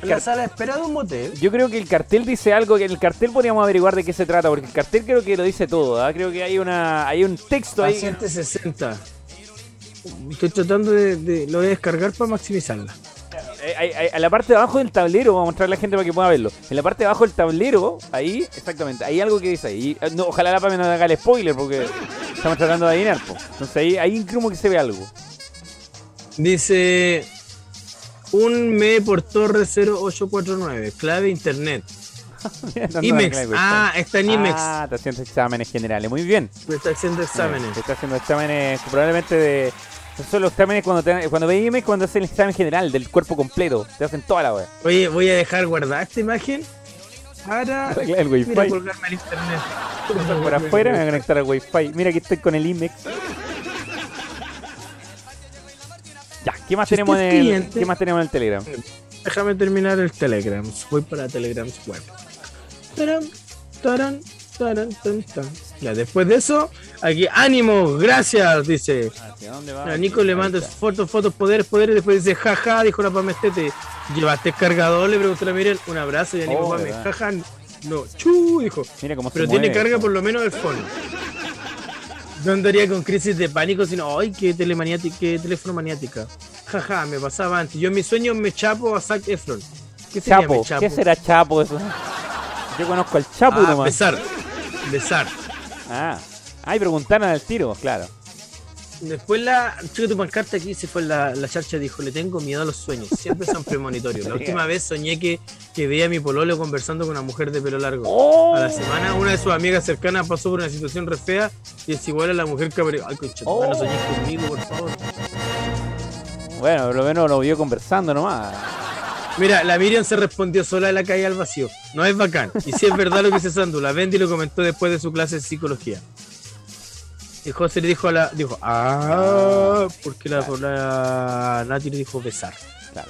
En la sala de espera de un motel. Yo creo que el cartel dice algo, que en el cartel podríamos averiguar de qué se trata, porque el cartel creo que lo dice todo, ¿ah? Creo que hay una hay un texto ahí. Paciente 60. Estoy tratando de, de- Lo voy a descargar para maximizarla. Eh, a la parte de abajo del tablero, vamos a mostrarle a la gente para que pueda verlo. En la parte de abajo del tablero, ahí, exactamente, hay algo que dice ahí. Eh, No, ojalá la PAME no haga el spoiler, porque estamos tratando de adivinar, po. Entonces ahí, ahí como que se ve algo. Dice. Un me por torre 0849. Clave internet. IMEX. Ah, está en IMEX. Ah, está haciendo exámenes generales. Muy bien. Está haciendo exámenes. Está haciendo exámenes probablemente de. Son los exámenes cuando te, cuando ve IMEX, cuando hacen el examen general del cuerpo completo. Te hacen toda la wea. Oye, voy a dejar guardada esta imagen para El wifi. mira, colgarme al internet. Por afuera me voy a conectar al wifi. Mira aquí estoy con el IMEX. Ya, ¿qué más Si tenemos en el, cliente- ¿qué más tenemos en el Telegram? Déjame terminar el Telegram. Voy para Telegram web. Taran, taran, taran, tan, tan. Ya, después de eso, aquí, ánimo, gracias, dice. ¿Hacia dónde va? A Nico le manda fotos, fotos, poderes, poderes. Después dice, jaja, dijo la Pamestete. ¿Llevaste cargador? Le preguntó a Miren. Un abrazo y Nico Oh, Pame. Jaja, no, chu, dijo. Mira cómo se Pero tiene mueve carga por lo menos el phone. No andaría con crisis de pánico, sino, ay, qué, telemaniática, qué teléfono maniática. Jaja, me pasaba antes. Yo en mis sueños me chapo a Zac Efron. ¿Qué sería Chapo. ¿Qué será Chapo eso? Yo conozco al Chapo Ah, nomás. besar. Besar. Ah. Ay, preguntaron al tiro, claro. Después la chica tu pancarta aquí se fue la, la charcha dijo, le tengo miedo a los sueños, siempre son premonitorios. La última vez soñé que, que veía a mi pololo conversando con una mujer de pelo largo. ¡Oh! A la semana una de sus amigas cercanas pasó por una situación re fea y es igual a la mujer que. Ay, concha, madre, no Oh. soñés conmigo, por favor. Bueno, por lo menos lo vio conversando nomás. Mira, la Miriam se respondió sola de la calle al vacío. No es bacán. Y si es verdad lo que dice Sandu, la Bendy lo comentó después de su clase de psicología. Y José le dijo a la. Dijo, ah, porque la, la Nati le dijo besar. Claro.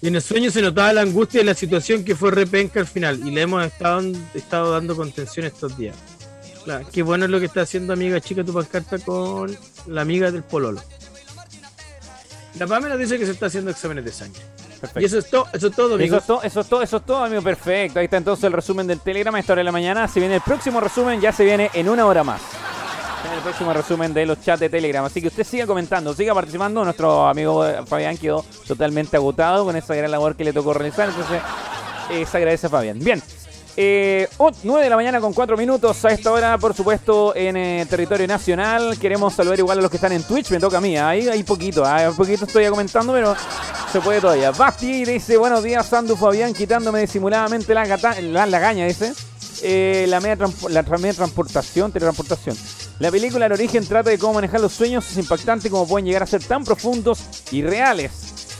Y en el sueño se notaba la angustia de la situación que fue repenca al final. Y le hemos estado, estado dando contención estos días. Claro, qué bueno es lo que está haciendo amiga chica tu pancarta con la amiga del Pololo. La Pamela dice que se está haciendo exámenes de sangre. Perfecto. Y eso es todo, eso es todo, Eso amigos. es, todo, eso es todo, eso es todo, amigo. Perfecto. Ahí está entonces el resumen del Telegram a esta hora de la mañana. Se viene el próximo resumen, ya se viene en una hora más. El próximo resumen de los chats de Telegram. Así que usted siga comentando, siga participando. Nuestro amigo eh, Fabián quedó totalmente agotado con esa gran labor que le tocó realizar. Entonces, eh, se agradece a Fabián. Bien. Eh, 9 de la mañana con 4 minutos a esta hora, por supuesto, en eh, territorio nacional. Queremos saludar igual a los que están en Twitch, me toca a mí. ¿ah? Ahí hay poquito, ¿ah? un poquito estoy comentando, pero se puede todavía. Basti dice: Buenos días, Sandu Fabián, quitándome disimuladamente la, gata- la, caña, dice. Eh, la, media la media transportación, teletransportación. La película El origen trata de cómo manejar los sueños. Es impactante cómo pueden llegar a ser tan profundos y reales.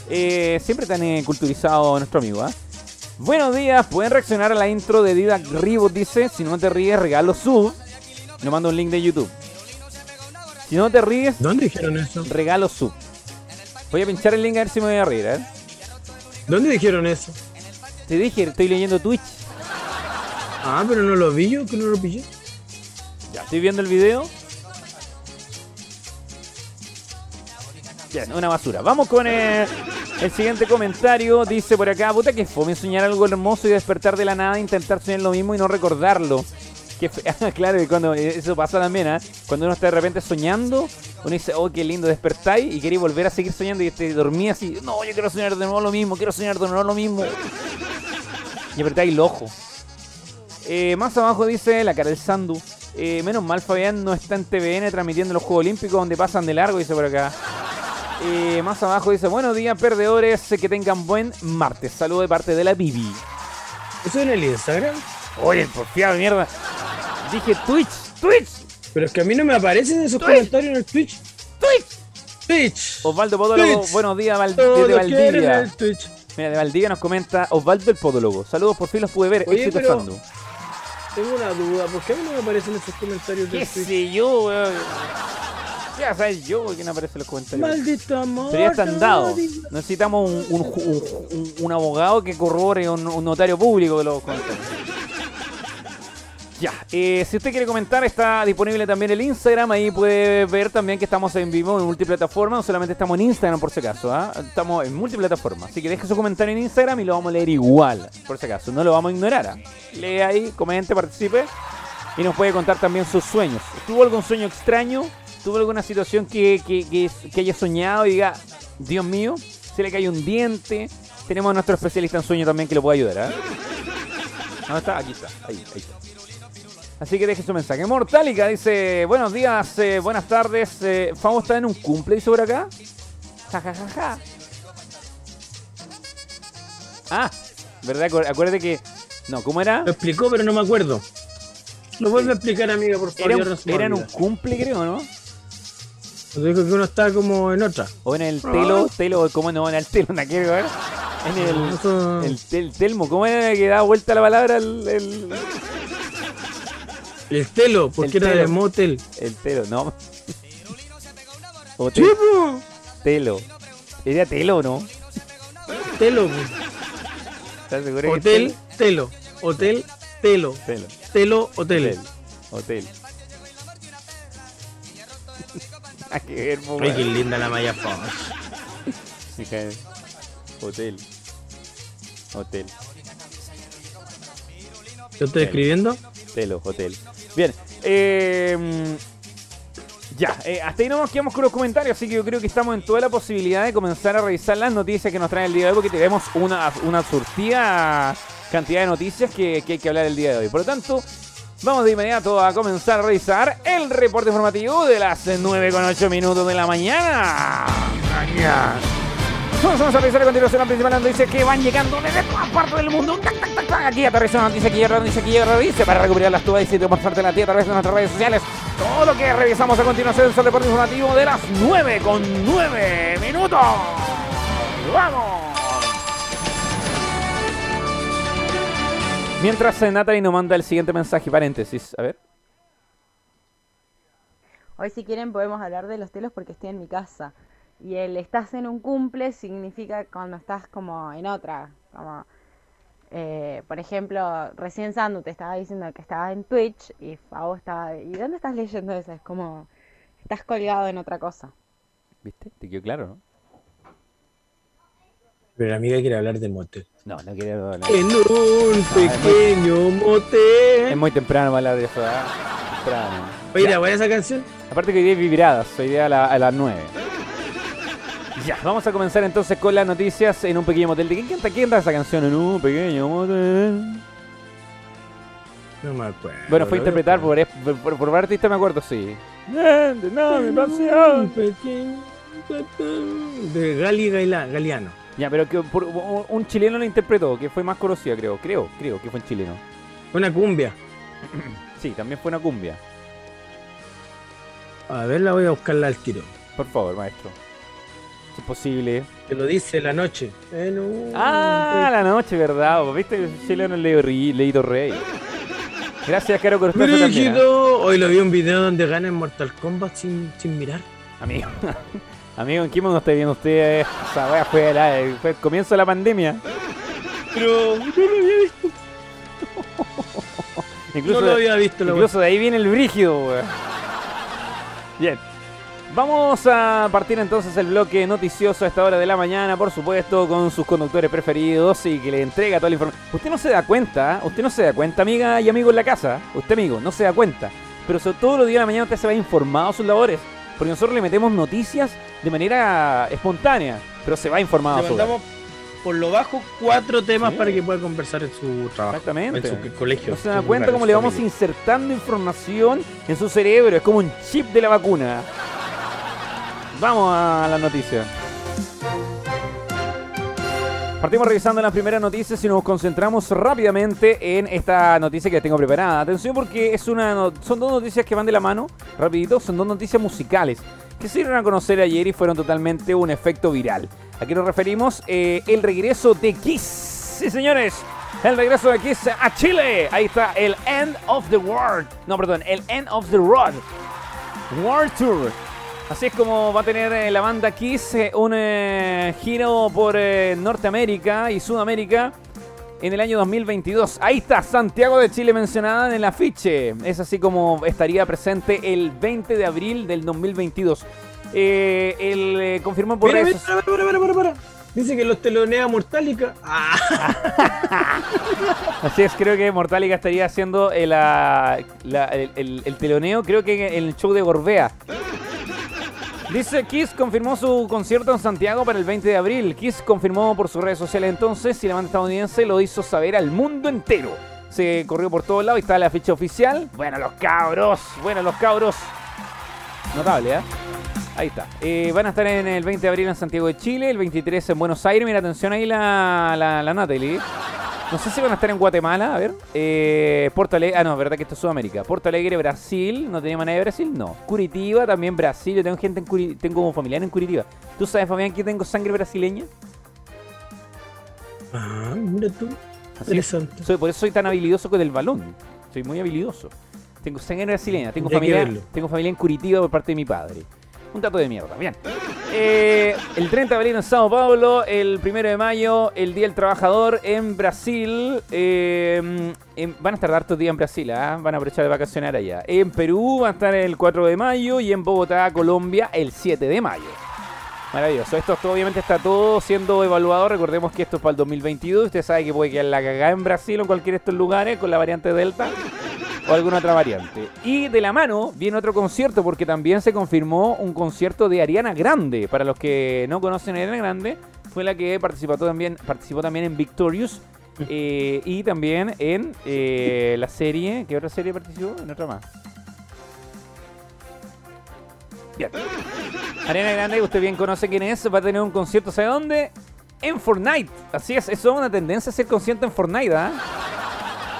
Eh, siempre tan eh, culturizado nuestro amigo, ¿ah? Buenos días, pueden reaccionar a la intro de Didac Reboot, dice. Si no te ríes, regalo sub. Nos manda un link de YouTube. Si no te ríes, ¿Dónde dijeron eso? regalo sub. Voy a pinchar el link a ver si me voy a reír, ¿eh? ¿Dónde dijeron eso? Te dije, estoy leyendo Twitch. Ah, pero no lo vi yo, que no lo pillé. Ya, estoy viendo el video. Bien, una basura. Vamos con eh, el siguiente comentario. Dice por acá, puta que fome soñar algo hermoso y despertar de la nada, intentar soñar lo mismo y no recordarlo. Que claro, cuando eh, eso pasa también, ¿ah? Cuando uno está de repente soñando, uno dice, oh, qué lindo, despertáis y queréis volver a seguir soñando y te dormí así, no, yo quiero soñar de nuevo lo mismo, quiero soñar de nuevo lo mismo. Y apretáis el ojo. Eh, más abajo dice la cara del Sandu. Eh, menos mal Fabián no está en TVN transmitiendo los Juegos Olímpicos donde pasan de largo, dice por acá. Eh, más abajo dice, buenos días perdedores, que tengan buen martes. Saludo de parte de la Bibi. ¿Eso en el Instagram? Oye, porfiado, mierda. Dije Twitch, Twitch, Pero es que a mí no me aparecen esos Twitch. comentarios en el Twitch. Twitch. Twitch. Osvaldo Podólogo, Twitch. buenos días Val- Todo quieren Valdivia. el Twitch. Mira, de Valdivia nos comenta Osvaldo el Podólogo. Saludos, por fin los pude ver. Oye, Éxito pero-. Tengo una duda, ¿por qué a mí no me aparecen esos comentarios ¿Qué del Twitch? sé yo, weón? Ya sabes yo que no aparece en los comentarios. Maldito amor. Dados. nadie- Necesitamos un, un, un- un- un abogado que corrobore, un, un notario público que lo conteste. Ya, eh, si usted quiere comentar, está disponible también el Instagram. Ahí puede ver también que estamos en vivo en multiplataforma. No solamente estamos en Instagram, por si acaso. ¿ah? Estamos en multiplataforma. Así que deje su comentario en Instagram y lo vamos a leer igual, por si acaso. No lo vamos a ignorar. ¿ah? Lee ahí, comente, participe. Y nos puede contar también sus sueños. ¿Tuvo algún sueño extraño? ¿Tuvo alguna situación que, que, que, que haya soñado y diga, Dios mío, se le cae un diente? Tenemos a nuestro especialista en sueño también que lo puede ayudar. ¿ah? ¿Dónde está? Aquí está. Ahí, ahí está. Así que deje su mensaje. Mortálica dice, buenos días, eh, buenas tardes. Eh, Famo está en un cumple, dice por acá. Ja, ja, ja, ja. Ah, ¿verdad? Acu- Acuérdate que... No, ¿cómo era? Lo explicó, pero no me acuerdo. Lo vuelve a explicar, amiga, por favor. Era, un- era en un cumple, creo, ¿no? Dijo que uno está como en otra. O en el telo, telo, ¿cómo no? En el telo, ¿no quiero ver? En el, Eso- el, tel- telmo, ¿cómo era que da vuelta la palabra? El, el, El telo, porque El era de telo. motel. el telo, ¿no? O te- po. telo. Era telo, ¿no? Telo. ¿Estás seguro que Hotel, es telo. Hotel, telo. telo? Telo, hotel. Hotel. Hotel. Que ver, po, Ay, qué linda la Maya Fox. De- Hotel. Hotel. ¿Yo estoy escribiendo? Telo, hotel. Bien. eh, ya, eh, hasta ahí no nos quedamos con los comentarios, así que yo creo que estamos en toda la posibilidad de comenzar a revisar las noticias que nos trae el día de hoy, porque tenemos una, una surtida cantidad de noticias que, que hay que hablar el día de hoy. Por lo tanto, vamos de inmediato a comenzar a revisar el reporte informativo de las 9 con 8 minutos de la mañana. Mañana. Vamos a revisar a continuación la principal noticia que van llegando desde todas partes del mundo. Tac, tac, tac, tac. Aquí aterriza una noticia, aquí llega otra noticia, aquí llega otra noticia para recuperar las dudas y si te comparten la tía a través de nuestras redes sociales. Todo lo que revisamos a continuación es el reporte informativo de las 9 con 9 minutos. ¡Vamos! Mientras Natalie nos manda el siguiente mensaje, paréntesis. A ver. Hoy si quieren podemos hablar de los telos porque estoy en mi casa. Y el estás en un cumple significa cuando estás como en otra. Como, eh, por ejemplo, recién Sandu te estaba diciendo que estaba en Twitch y Fabo estaba... ¿Y dónde estás leyendo eso? Es como... Estás colgado en otra cosa. ¿Viste? Te quedó claro, ¿no? Pero la amiga quiere hablar de motel. No, no quería hablar. En un pequeño Es motel. muy temprano para hablar de eso, ¿ah? Temprano. Oye, ¿era buena esa canción? Aparte que hoy día es vibradas, hoy día a, la- a las 9. Ya, vamos a comenzar entonces con las noticias en un pequeño motel. ¿De quién canta, quién canta esa canción? En un pequeño motel. No me acuerdo. Bueno, fue interpretar por, por, por, artista, me acuerdo, sí. No, mi pasión. De Gali Galeano. Ya, pero que por- un chileno lo interpretó, que fue más conocida, creo. Creo, creo que fue un chileno. Una cumbia. Sí, también fue una cumbia. A ver, la voy a buscarla al tiro. Por favor, maestro. Es posible. Que lo dice la noche. Un Ah, la noche, ¿verdad? ¿Viste? El chileno Leo Ri- Leito Rey. Gracias, Caro. ¿ah? Brígido. Hoy lo vi un video donde gana en Mortal Kombat sin, sin mirar. Amigo, amigo, ¿en qué mundo está viviendo usted? Esa wea fue, la- fue el comienzo de la pandemia. Pero no lo había visto. Incluso, no lo había visto. la incluso de ahí viene el brígido, wea. Bien. Vamos a partir entonces el bloque noticioso a esta hora de la mañana, por supuesto, con sus conductores preferidos y que le entrega toda la información. Usted no se da cuenta, usted no se da cuenta, amiga y amigo en la casa. Usted, amigo, no se da cuenta. Pero sobre todo los días de la mañana usted se va informado a sus labores. Porque nosotros le metemos noticias de manera espontánea, pero se va informado a Le mandamos por lo bajo cuatro temas Sí. para que pueda conversar en su trabajo. Exactamente. En su colegio. No se da cuenta cómo le vamos insertando información en su cerebro. Es como un chip de la vacuna. Vamos a la noticia. Partimos revisando las primeras noticias y nos concentramos rápidamente en esta noticia que tengo preparada. Atención porque es una son dos noticias que van de la mano, rapidito, son dos noticias musicales que se dieron a conocer ayer y fueron totalmente un efecto viral. ¿A qué nos referimos? Eh, el regreso de Kiss. Sí, señores. El regreso de Kiss a Chile. Ahí está el End of the World. No, perdón, el End of the Road. World Tour. Así es como va a tener eh, la banda Kiss eh, un eh, giro por Norteamérica y Sudamérica en el año 2022. Ahí está, Santiago de Chile mencionada en el afiche. Es así como estaría presente el 20 de abril del 2022. Eh, él eh, confirmó por Mira, redes mira, para, para, para. Dice que los telonea Mortálica. Ah, Así es, creo que Mortálica estaría haciendo el, la- el- el- el teloneo, creo que en el show de Gorbea. Dice Kiss confirmó su concierto en Santiago para el 20 de abril. Kiss confirmó por sus redes sociales entonces y la banda estadounidense lo hizo saber al mundo entero. Se corrió por todos lados y está la ficha oficial. Bueno, los cabros, bueno, los cabros. Notable, ¿eh? Ahí está. Eh, van a estar en el 20 de abril en Santiago de Chile, el 23 en Buenos Aires. Mira, atención ahí la, la, la Natalie. No sé si van a estar en Guatemala, a ver. Eh, Porto Alegre, ah, no, verdad que esto es Sudamérica. Porto Alegre, Brasil. ¿No tenía manera de Brasil? No. Curitiba, también Brasil. Yo tengo gente en Curitiba, tengo como familiar en Curitiba. ¿Tú sabes, Fabián, que tengo sangre brasileña? Ah, mira tú. Interesante. Soy, por eso soy tan habilidoso con el balón. Soy muy habilidoso. Tengo sangre brasileña. Tengo familia, tengo familia en Curitiba por parte de mi padre. Un dato de mierda. Bien. Eh, el 30 de abril en Sao Paulo. El 1 de mayo, el Día del Trabajador en Brasil. Eh, en- van a estar hartos días en Brasil. ¿ah? Van a aprovechar de vacacionar allá. En Perú van a estar el 4 de mayo. Y en Bogotá, Colombia, el 7 de mayo. Maravilloso. Esto obviamente está todo siendo evaluado. Recordemos que esto es para el 2022. Usted sabe que puede quedar la cagada en Brasil o en cualquiera de estos lugares con la variante Delta o alguna otra variante. Y de la mano viene otro concierto porque también se confirmó un concierto de Ariana Grande. Para los que no conocen a Ariana Grande, fue la que participó también, participó también en Victorious. eh, y también en eh, la serie. ¿Qué otra serie participó? En otra más. Bien. Ariana Grande, usted bien conoce quién es, va a tener un concierto, ¿sabe dónde? En Fortnite. Así es, eso es una tendencia hacer concierto en Fortnite, ¿ah?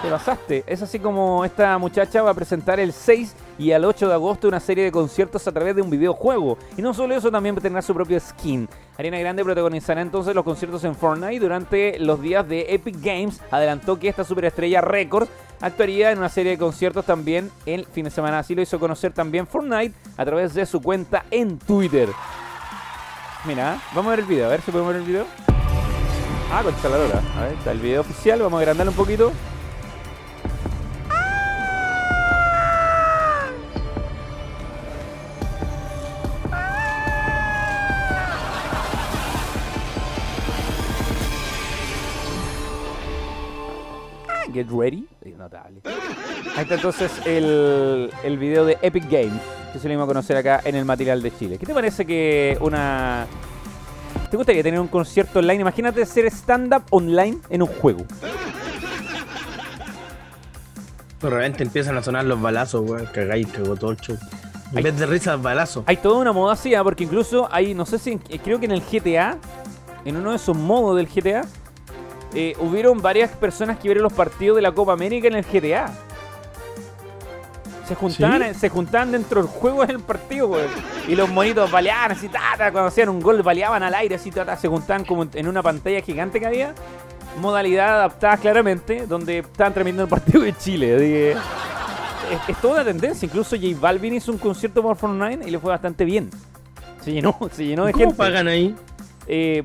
Te pasaste. Es así como esta muchacha va a presentar el 6 y al 8 de agosto una serie de conciertos a través de un videojuego. Y no solo eso, también tendrá su propio skin. Ariana Grande protagonizará entonces los conciertos en Fortnite durante los días de Epic Games. Adelantó que esta superestrella Records actuaría en una serie de conciertos también el fin de semana. Así lo hizo conocer también Fortnite a través de su cuenta en Twitter. Mira, vamos a ver el video, a ver si podemos ver el video. Ah, con la lora. A ver, está el video oficial, vamos a agrandarlo un poquito. Get ready. Es notable. Ahí está entonces el, el video de Epic Games, que se lo íbamos a conocer acá en el material de Chile. ¿Qué te parece que una... ¿Te gustaría tener un concierto online? Imagínate hacer stand-up online en un juego. De repente empiezan a sonar los balazos, weón. Cagáis, cagó todo el show. En vez de risas, balazos. Hay toda una moda así, ¿ah? porque incluso hay, no sé si, eh, creo que en el GTA, en uno de esos modos del GTA, eh, hubieron varias personas que vieron los partidos de la Copa América en el GTA. Se juntaban, se juntaban dentro del juego en el partido, weón. Y los monitos baleaban así, tata, cuando hacían un gol, baleaban al aire así, tata, se juntaban como en una pantalla gigante que había. Modalidad adaptada claramente, donde estaban transmitiendo el partido de Chile. así que es, es toda una tendencia. Incluso J Balvin hizo un concierto por Fortnite y le fue bastante bien. Se llenó, se llenó de ¿Cómo gente. pagan ahí? Eh,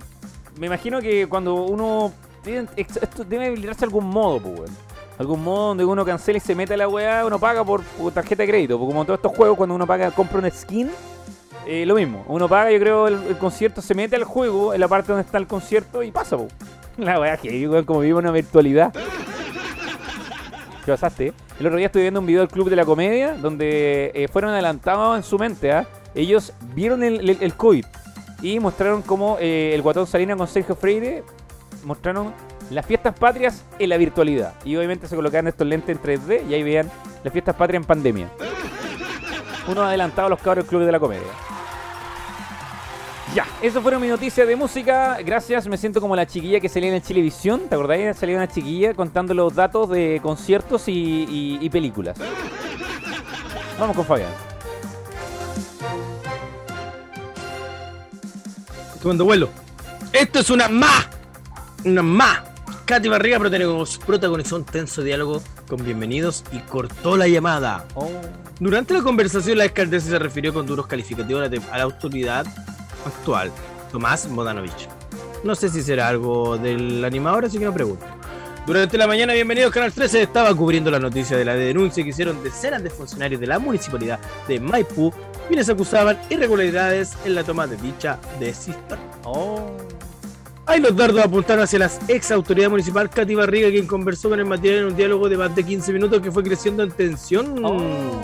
me imagino que cuando uno. Tiene- Esto debe habilitarse algún modo, pues, weón. Algún modo donde uno cancela y se mete a la weá, uno paga por, tarjeta de crédito. Porque como en todos estos juegos, cuando uno paga, compra una skin, eh, lo mismo. Uno paga, yo creo, el, el concierto, se mete al juego, en la parte donde está el concierto y pasa, pues. La weá que weón, como vive una virtualidad. ¿Qué pasaste? El otro día estuve viendo un video del Club de la Comedia donde eh, fueron adelantados en su mente. ¿ah? Ellos vieron el, el- el COVID y mostraron cómo eh, el Guatón Salina con Sergio Freire mostraron las fiestas patrias en la virtualidad. Y obviamente se colocaron estos lentes en 3D y ahí veían las fiestas patrias en pandemia. Uno adelantado a los cabros del Club de la Comedia. Ya, eso fueron mis noticias de música. Gracias, me siento como la chiquilla que salía en el Chilevisión. ¿Te acordás? Salía una chiquilla contando los datos de conciertos y, películas. Vamos con Fabián. Tomando vuelo. Esto es una más. Una más. Katy Barriga protagonizó un tenso diálogo con bienvenidos y cortó la llamada. Durante la conversación, la alcaldesa se refirió con duros calificativos a la, a la autoridad actual, Tomás Modanovich. No sé si será algo del animador, así que no pregunto. Durante la mañana, bienvenidos Canal 13, estaba cubriendo la noticia de la denuncia que hicieron decenas de funcionarios de la municipalidad de Maipú, quienes acusaban irregularidades en la toma de dicha decisión. Oh. Ahí los dardos apuntaron hacia la ex autoridad municipal Katy Barriga, quien conversó con el material en un diálogo de más de 15 minutos que fue creciendo en tensión. Oh.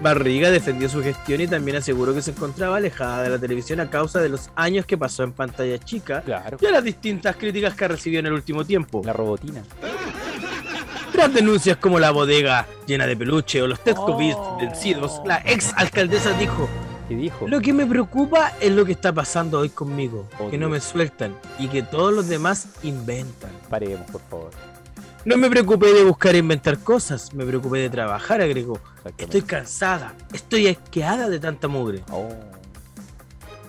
Barriga defendió su gestión y también aseguró que se encontraba alejada de la televisión a causa de los años que pasó en pantalla chica Claro. y a las distintas críticas que recibió en el último tiempo. La robotina. Tras denuncias como la bodega llena de peluche o los test Oh. Vencidos, la ex alcaldesa dijo: ¿Qué dijo? Lo que me preocupa es lo que está pasando hoy conmigo, Oh, que no me sueltan y que todos los demás inventan. Paremos, por favor. No me preocupé de buscar e inventar cosas, me preocupé de trabajar, agregó. Estoy cansada, estoy asqueada de tanta mugre. Oh.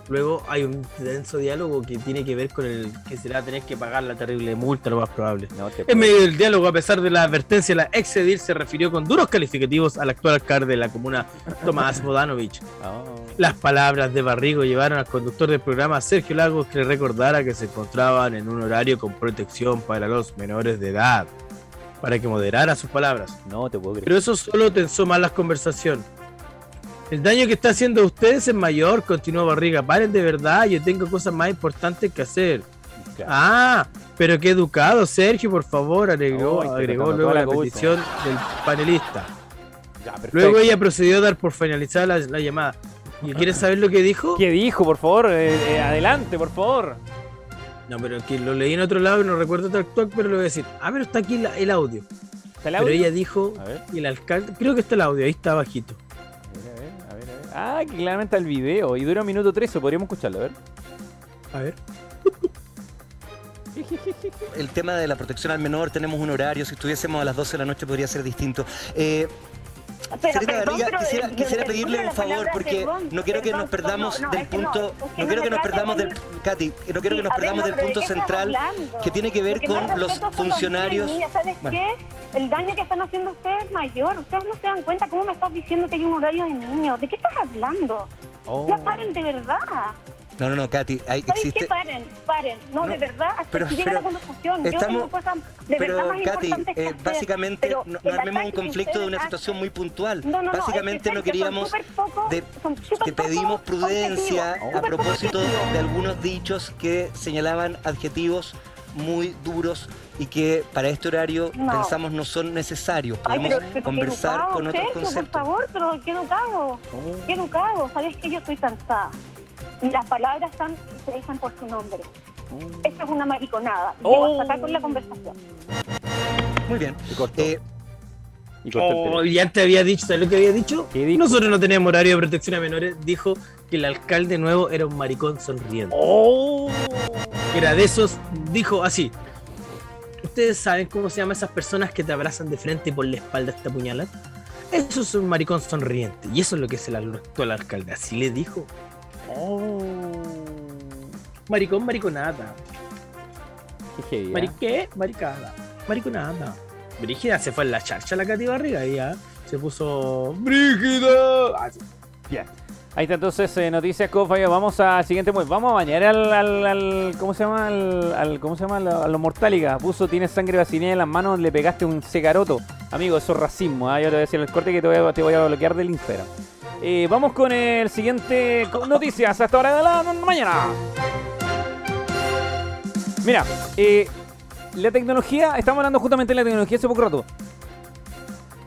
Luego hay un denso diálogo que tiene que ver con el que será tener que pagar la terrible multa, lo más probable. No En medio del diálogo, a pesar de la advertencia, la ex edil se refirió con duros calificativos al actual alcalde de la comuna, Tomás Bodanovich. Oh. Las palabras de Barrigo llevaron al conductor del programa, Sergio Lagos, que le recordara que se encontraban en un horario con protección para los menores de edad, para que moderara sus palabras. No te puedo creer. Pero eso solo tensó más la conversación. El daño que está haciendo a ustedes es mayor, continuó Barriga. Paren de verdad, yo tengo cosas más importantes que hacer. Claro. Ah, pero qué educado, Sergio, por favor, agregó, agregó luego la petición del panelista. Ya. Luego ella procedió a dar por finalizada la, la llamada. ¿Y quieres saber lo que dijo? ¿Qué dijo, por favor? Eh, eh, adelante, por favor. No, pero que lo leí en otro lado y no recuerdo tal cual, pero lo voy a decir. Ah, pero está aquí la- el audio. ¿Está el Pero ella dijo, y el alcalde, creo que está el audio, ahí está bajito. Ah, que claramente está el video y dura un minuto 13, podríamos escucharlo, a ver. A ver. el tema de la protección al menor, tenemos un horario, si estuviésemos a las 12 de la noche podría ser distinto. Eh, Pero, perdón, Barriga, quisiera, el- quisiera pedirle un favor porque no quiero que nos perdamos no, no, del no, punto, no no quiero que nos perdamos del, Katy, no quiero que nos perdamos no, del pero ¿de punto central que tiene que ver con los funcionarios. ¿Sabes qué? El daño que están haciendo ustedes es mayor. Ustedes no se dan cuenta cómo me estás diciendo que hay un horario de niños. ¿De qué estás hablando? Oh. Ya paren de verdad. No, no, no, Katy, hay, existe... Paren, paren. No, No, de verdad, hasta pero- que llegue pero la conversación. Yo estamos- tengo cosas de Pero, verdad más Katy, importantes que eh, básicamente Pero no, armemos un que conflicto de una situación muy puntual. No, no, no, Básicamente es que no queríamos... poco- de- Te pedimos prudencia a propósito de algunos dichos que señalaban adjetivos muy duros y que para este horario No. pensamos no son necesarios. Ay, Podemos pero, pero conversar educado, con otros Sergio, conceptos. por favor, pero qué educado. Qué educado. Sabes que yo estoy cansada. Y las palabras están, se dicen por su nombre. Esto es una mariconada. Y Oh. Debo sacar con la conversación. Muy bien. Y cortó. Eh, y Oh, teléfono. y antes había dicho, ¿sabes lo que había dicho? Nosotros no teníamos horario de protección a menores. Dijo que el alcalde nuevo era un maricón sonriente. Oh. Era de esos, dijo así. ¿Ustedes saben cómo se llaman esas personas que te abrazan de frente y por la espalda te apuñalan? Eso es un maricón sonriente. Y eso es lo que es el actual alcalde. Así le dijo. Oh. Maricón, mariconada. Qué ¿eh? ¿Mariqué? Maricada. Mariconada. Brígida se fue en la charcha la Katy Barriga y ya se puso. ¡Brígida! Ah, sí. Bien. Ahí está entonces eh, noticias con Fabio. Vamos al siguiente muy. Vamos a bañar al, al, al- ¿cómo se llama? Al, al- ¿cómo se llama? Al- A los mortálicas. Puso tienes sangre vacinada en las manos, le pegaste un secaroto. Amigo, eso es racismo. ¿ah? Yo te voy a decir el corte que te voy a, te voy a bloquear del Instagram. Eh, vamos con el siguiente noticias hasta ahora de la mañana. Mira, eh, la tecnología, estamos hablando justamente de la tecnología hace poco rato.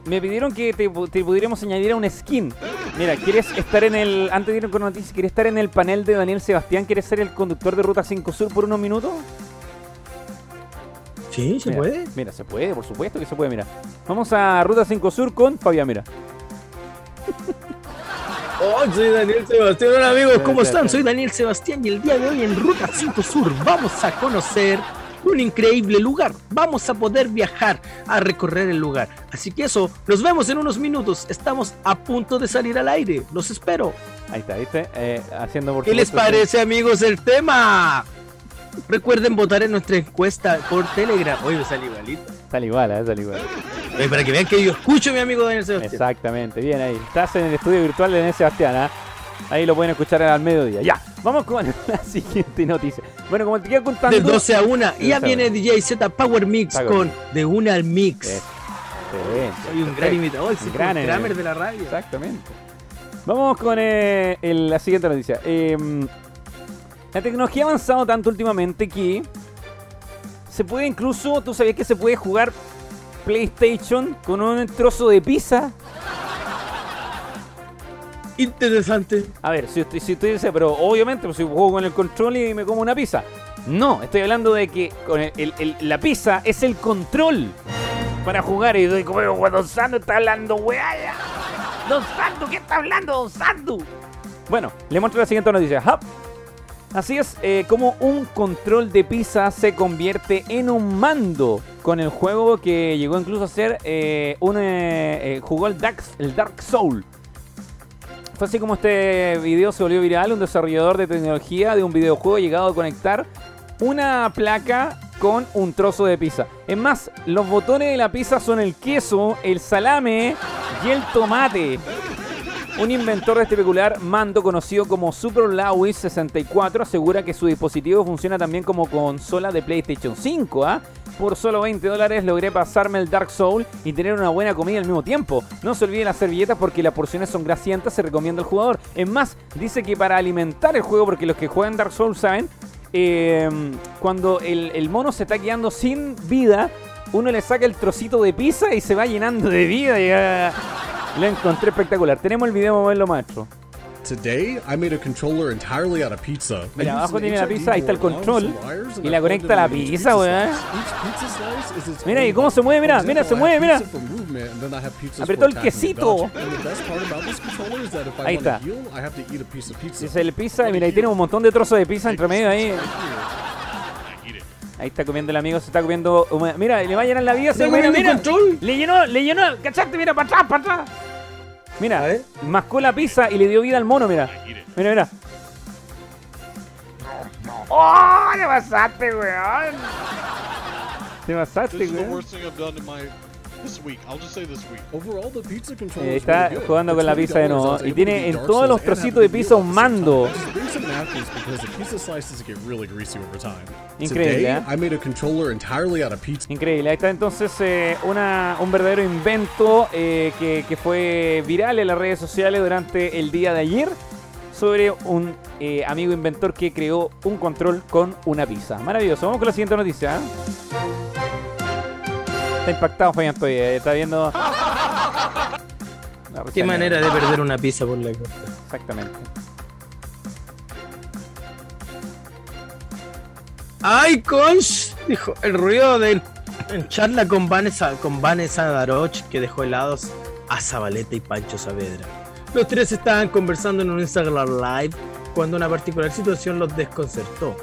Me pidieron que te, te pudiéramos añadir a un skin. Mira, ¿quieres estar en el. Antes de ir con noticias, ¿quieres estar en el panel de Daniel Sebastián? ¿Quieres ser el conductor de Ruta 5 Sur por unos minutos? Sí, se Mira, puede. Mira, se puede, por supuesto que se puede, mira. Vamos a Ruta 5 Sur con Fabián, mira. Oh, soy Daniel Sebastián. Hola amigos, ¿cómo están? Soy Daniel Sebastián y el día de hoy en Ruta 5 Sur vamos a conocer un increíble lugar. Vamos a poder viajar a recorrer el lugar. Así que eso, nos vemos en unos minutos. Estamos a punto de salir al aire. Los espero. Ahí está, ¿viste? Eh, haciendo por ¿Qué les parece amigos el tema? Recuerden votar en nuestra encuesta por Telegram. Oye, me sale igualito. Sale igual, ¿eh? Sale igual. Para que vean que yo escucho a mi amigo Daniel Sebastián. Exactamente, bien ahí. Estás en el estudio virtual de Daniel Sebastián, ¿ah? Ahí lo pueden escuchar al mediodía. Ya, vamos con la siguiente noticia. Bueno, como te quedo contando. De 12 a 1. Y ya viene DJ Z Power Mix Power con De 1 al Mix. Excelente, Soy un gran imitador, Un gran Kramer eh, de la radio. Exactamente. Vamos con eh, el- la siguiente noticia. Eh, la tecnología ha avanzado tanto últimamente que se puede incluso, tú sabías que se puede jugar PlayStation con un trozo de pizza. Interesante. A ver, si usted, si usted dice, pero obviamente pues, si juego con el control y me como una pizza. No, estoy hablando de que con el- el- el- la pizza es el control para jugar. Y doy como "Weón, Don Sandu está hablando, weá. ya". Don Sandu, ¿qué está hablando, Don Sandu? Bueno, le muestro la siguiente noticia. Hop. Así es eh, como un control de pizza se convierte en un mando con el juego que llegó incluso a ser eh, un eh, eh, jugó el Dark, el Dark Soul. Fue así como este video se volvió viral. Un desarrollador de tecnología de un videojuego llegado a conectar una placa con un trozo de pizza. Es más, los botones de la pizza son el queso, el salame y el tomate. Un inventor de este peculiar mando conocido como Super Lawis 64 asegura que su dispositivo funciona también como consola de PlayStation 5. ¿ah? Por solo 20 dólares logré pasarme el Dark Soul y tener una buena comida al mismo tiempo. No se olviden las servilletas porque las porciones son grasientas, se recomienda al jugador. Es más, dice que para alimentar el juego, porque los que juegan Dark Soul saben, eh, cuando el, mono se está quedando sin vida, uno le saca el trocito de pizza y se va llenando de vida. Lo encontré espectacular. Tenemos el video, vamos a verlo, maestro. Today, I made a controller entirely out of pizza. Mira, abajo tiene la pizza, ahí está el control, y la conecta it la pizza, weón. Mira, y cómo se mueve, mira, mira, se mueve, mira. Apretó el quesito. Ahí está. a. Dice el pizza, y mira, ahí tiene un montón de trozos de pizza entre medio ahí. Ahí está comiendo el amigo, se está comiendo. una- Mira, le va a llenar la vida. ¿Está se- mira, comiendo mira. control? Le llenó, le llenó, ¿cachaste? Mira, para atrás, para atrás. Mira, mascó la pizza y le dio vida al mono, mira. Mira, mira. ¡Oh! ¡Le pasaste, weón! Te pasaste, weón. Worst thing I've done in my this week. I'll just say this week. Overall, the pizza controller Eh, is está jugando con la pizza de $20, I nuevo. Y tiene en todos los trocitos the de pizza un mando. Increíble, ¿eh? Increíble, ahí está entonces eh, una, un verdadero invento eh, que, que fue viral en las redes sociales durante el día de ayer sobre un eh, amigo inventor que creó un control con una pizza. Maravilloso, vamos con la siguiente noticia. ¿eh? Está impactado Fabián todavía, eh, está viendo... Qué manera de perder una pizza por la costa. Exactamente. ¡Ay, conch! Dijo, el ruido de en charla con Vanessa, con Vanessa Daroch, que dejó helados a Zabaleta y Pancho Saavedra. Los tres estaban conversando en un Instagram Live cuando una particular situación los desconcertó.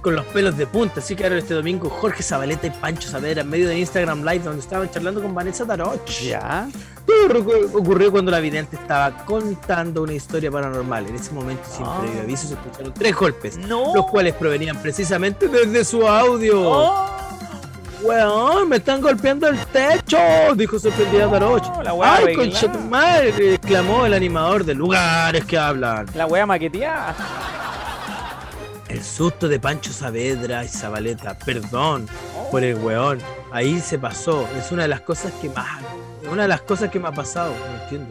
Con los pelos de punta, así quedaron este domingo Jorge Zabaleta y Pancho Saavedra en medio de Instagram Live donde estaban charlando con Vanessa Daroch. Ya. Todo ocurrió cuando la vidente estaba contando una historia paranormal. En ese momento, sin Ah. previo aviso, se escucharon tres golpes, No. los cuales provenían precisamente desde su audio. Oh. ¡Weón, me están golpeando el techo! Dijo sorprendida weá ¡Ay, concha madre! exclamó el animador de lugares que hablan. La wea maqueteada. El susto de Pancho Saavedra y Zabaleta, perdón por el weón. Ahí se pasó. Es una de las cosas que más. Una de las cosas que me ha pasado. No entiendo.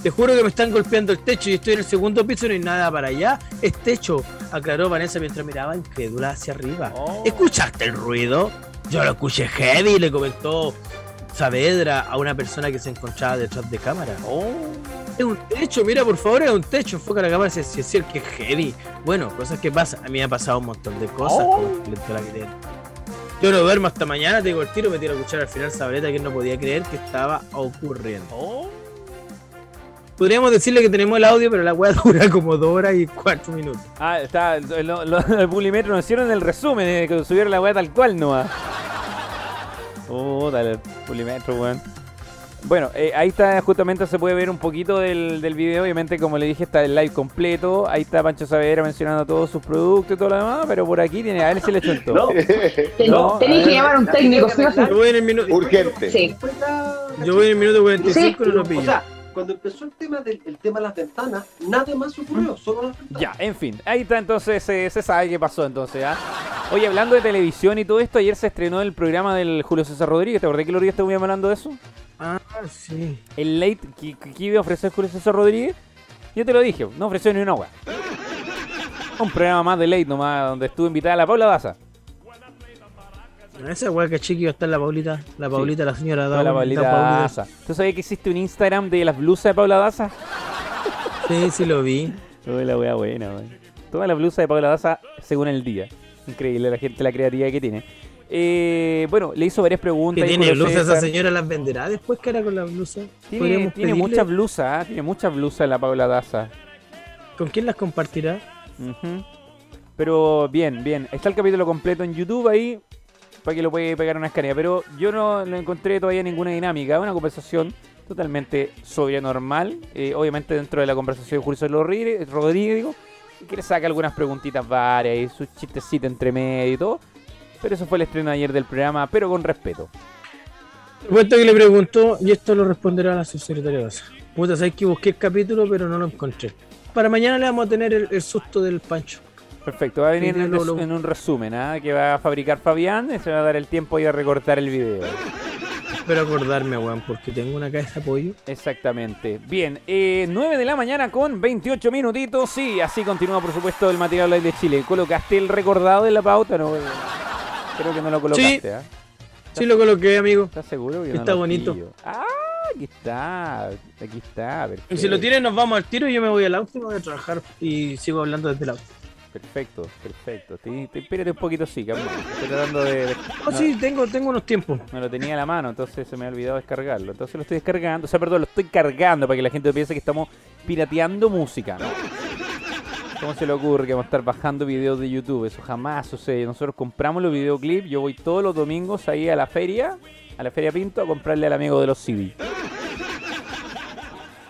Te juro que me están golpeando el techo y estoy en el segundo piso y no hay nada para allá. Es techo, aclaró Vanessa mientras miraba incrédula hacia arriba. Oh. ¿Escuchaste el ruido? Yo lo escuché heavy, le comentó Saavedra a una persona que se encontraba detrás de cámara. Oh. Es un techo, mira por favor, es un techo. Enfoca la cámara si es cierto que es heavy. Bueno, cosas que pasan. A mí me ha pasado un montón de cosas Oh. la. Yo no duermo hasta mañana, te digo el tiro, me tiro a escuchar al final Sabreta que él no podía creer que estaba ocurriendo. Oh. Podríamos decirle que tenemos el audio, pero la weá dura como dos horas y cuatro minutos. Ah, está. Lo, lo, el Pulimetro nos hicieron el resumen de que subieron la weá tal cual nomás. Oh, dale, el Pulimetro, weón. Bueno, eh, ahí está, justamente se puede ver un poquito del, del video. Obviamente, como le dije, está el live completo. Ahí está Pancho Saavedra mencionando todos sus productos y todo lo demás. Pero por aquí tiene, a ver si le chuntó. No, No, Tenéis que llamar a un técnico, ¿sí sí? Yo voy en el minuto, urgente. Sí. yo voy en el minuto 45 y no lo Sí. pillo. O sea, cuando empezó el tema del el tema de las ventanas, nada más ocurrió, solo las ventanas. Ya, en fin, ahí está entonces, eh, se sabe qué pasó entonces, ¿ah? Oye, hablando de televisión y todo esto, ayer se estrenó el programa del Julio César Rodríguez, ¿te acordás que el otro día estuvimos hablando de eso? Ah, sí. El late que, que- que iba a ofrecer Julio César Rodríguez, yo te lo dije, no ofreció ni una agua. Un programa más de late nomás, donde estuvo invitada la Paula Daza. Esa weá que chiqui va a estar la Paulita, la Paulita, la señora Toda la Paulita Daza. ¿Tú sabías que existe un Instagram de las blusas de Paula Daza? Sí, sí lo vi. Toda la wea buena, weón. Toda la blusa de Paula Daza según el día. Increíble la gente, la creatividad que tiene. Eh, bueno, le hizo varias preguntas. ¿Qué tiene blusa? ¿Esa señora las venderá después que hará con la blusa? Tiene, tiene muchas blusas, ¿ah? tiene muchas blusas la Paula Daza. ¿Con quién las compartirá? Pero bien, bien. Está el capítulo completo en YouTube ahí para que lo puede pegar una escanea. Pero yo no lo encontré todavía ninguna dinámica. Una conversación totalmente sobria, normal. Eh, obviamente dentro de la conversación de Julio Rodríguez, digo, que le saca algunas preguntitas varias y sus chistecitos entre medio y todo. Pero eso fue el estreno ayer del programa, pero con respeto. Cuento que le preguntó y esto lo responderá la subsecretaria Daza. Puta, sabes que busqué el capítulo pero no lo encontré. Para mañana le vamos a tener el susto del Pancho. Perfecto, va a venir en, lo- res- lo- en un resumen, ¿ah? que va a fabricar Fabián y se va a dar el tiempo y a recortar el video. Espero acordarme, weón, porque tengo una cabeza de pollo. Exactamente. Bien, eh, 9 de la mañana con 28 minutitos. Sí, así continúa, por supuesto, el material live de Chile. ¿Colocaste el recordado en la pauta? No, eh, creo que no lo colocaste. Sí. ¿ah? Sí lo coloqué, amigo. ¿Estás seguro? que Está bonito. pillo? Ah, aquí está. Aquí está. Perfecto. Y si lo tienen, nos vamos al tiro y yo me voy al auto y voy a trabajar y sigo hablando desde el auto. Perfecto, perfecto. Te, te- espérate un poquito, sí, calma. Estoy tratando de. de- Oh, sí, tengo, tengo unos tiempos. No lo tenía a la mano, entonces se me ha olvidado descargarlo. Entonces lo estoy descargando, o sea, perdón, lo estoy cargando para que la gente piense que estamos pirateando música, ¿no? ¿Cómo se le ocurre que vamos a estar bajando videos de YouTube? Eso jamás sucede. Nosotros compramos los videoclips, yo voy todos los domingos ahí a la feria, a la feria Pinto, a comprarle al amigo de los CD.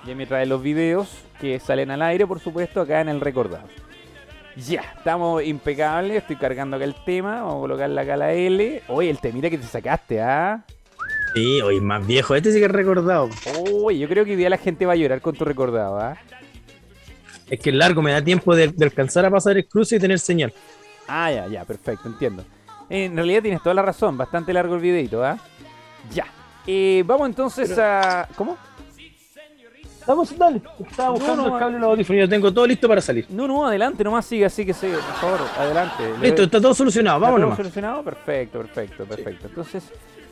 Y ahí me trae los videos que salen al aire, por supuesto, acá en el recordado. Ya, estamos impecables, estoy cargando acá el tema, vamos a colocarle acá la L. Oye, el temita que te sacaste, ¿ah? Sí, hoy más viejo. Este sí que es recordado. Uy, yo creo que hoy día la gente va a llorar con tu recordado, ¿ah? Es que es largo, me da tiempo de, de alcanzar a pasar el cruce y tener señal. Ah, ya, ya, perfecto, entiendo. En realidad tienes toda la razón, bastante largo el videito, ¿ah? Ya. Eh, vamos entonces a... ¿Cómo? Vamos, dale. Estaba buscando No, no, el cable de los audífonos. Yo tengo todo listo para salir. No, no, adelante, nomás sigue, así que sí, por favor, adelante. Listo, está todo solucionado. ¿Está Vámonos. todo más. solucionado? Perfecto, perfecto, perfecto. Entonces,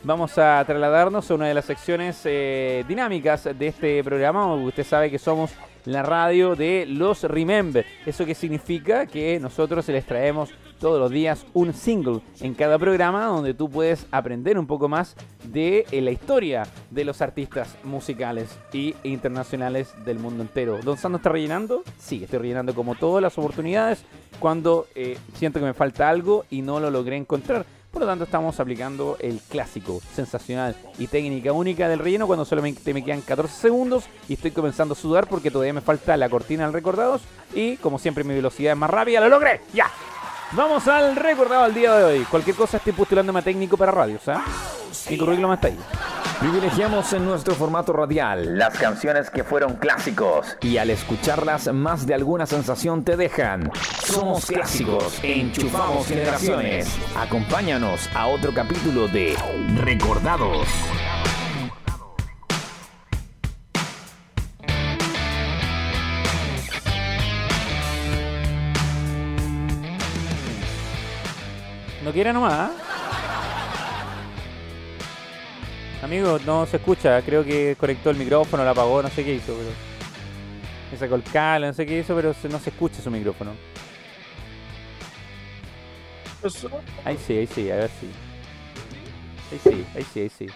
vamos a trasladarnos a una de las secciones eh, dinámicas de este programa. Usted sabe que somos la radio de los Remember. ¿Eso qué significa? Que nosotros les traemos todos los días un single en cada programa donde tú puedes aprender un poco más de eh, la historia de los artistas musicales y internacionales del mundo entero. ¿Don Sando está rellenando? Sí, estoy rellenando como todas las oportunidades cuando eh, siento que me falta algo y no lo logré encontrar. Por lo tanto, estamos aplicando el clásico, sensacional y técnica única del relleno cuando solamente me quedan 14 segundos y estoy comenzando a sudar porque todavía me falta la cortina del recordados y como siempre mi velocidad es más rápida, ¡lo logré! ¡Ya! Vamos al recordado al día de hoy. Cualquier cosa estoy postulándome a técnico para radios, ¿ah? Mi currículum está ahí. Privilegiamos en nuestro formato radial las canciones que fueron clásicos y al escucharlas más de alguna sensación te dejan. Somos clásicos, enchufamos generaciones. Acompáñanos a otro capítulo de Recordados. No quiera nomás, ¿ah? Amigo, no se escucha. Creo que conectó el micrófono, lo apagó, no sé qué hizo, pero. Me sacó el cable, no sé qué hizo, pero no se escucha su micrófono. Ahí sí, ahí sí, a ver si. Ahí sí, ahí sí, ahí sí.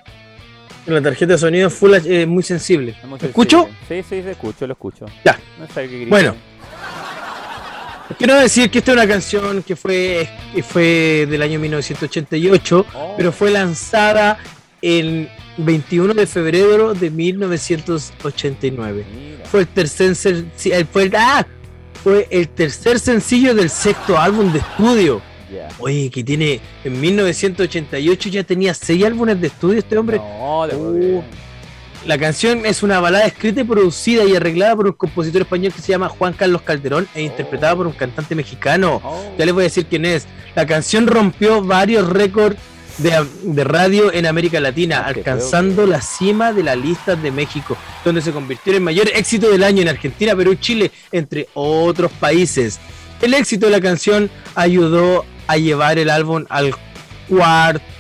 La tarjeta de sonido full H- eh, muy sensible. Es muy ¿Me escucho? Sí, sí, se escucho, lo escucho. Ya. No es que grite. Bueno. Quiero decir que esta es una canción que fue, que fue del año 1988, Oh. pero fue lanzada el 21 de febrero de 1989. Mira. Fue el tercer fue, el- ¡ah! fue el tercer sencillo del sexto álbum de estudio. Oye, que tiene en 1988 ya tenía seis álbumes de estudio este hombre. No, de bien. La canción es una balada escrita y producida y arreglada por un compositor español que se llama Juan Carlos Calderón e interpretada por un cantante mexicano. Ya les voy a decir quién es. La canción rompió varios récords de, de radio en América Latina, alcanzando la cima de las listas de México, donde se convirtió en el mayor éxito del año en Argentina, Perú y Chile, entre otros países. El éxito de la canción ayudó a llevar el álbum al cuarto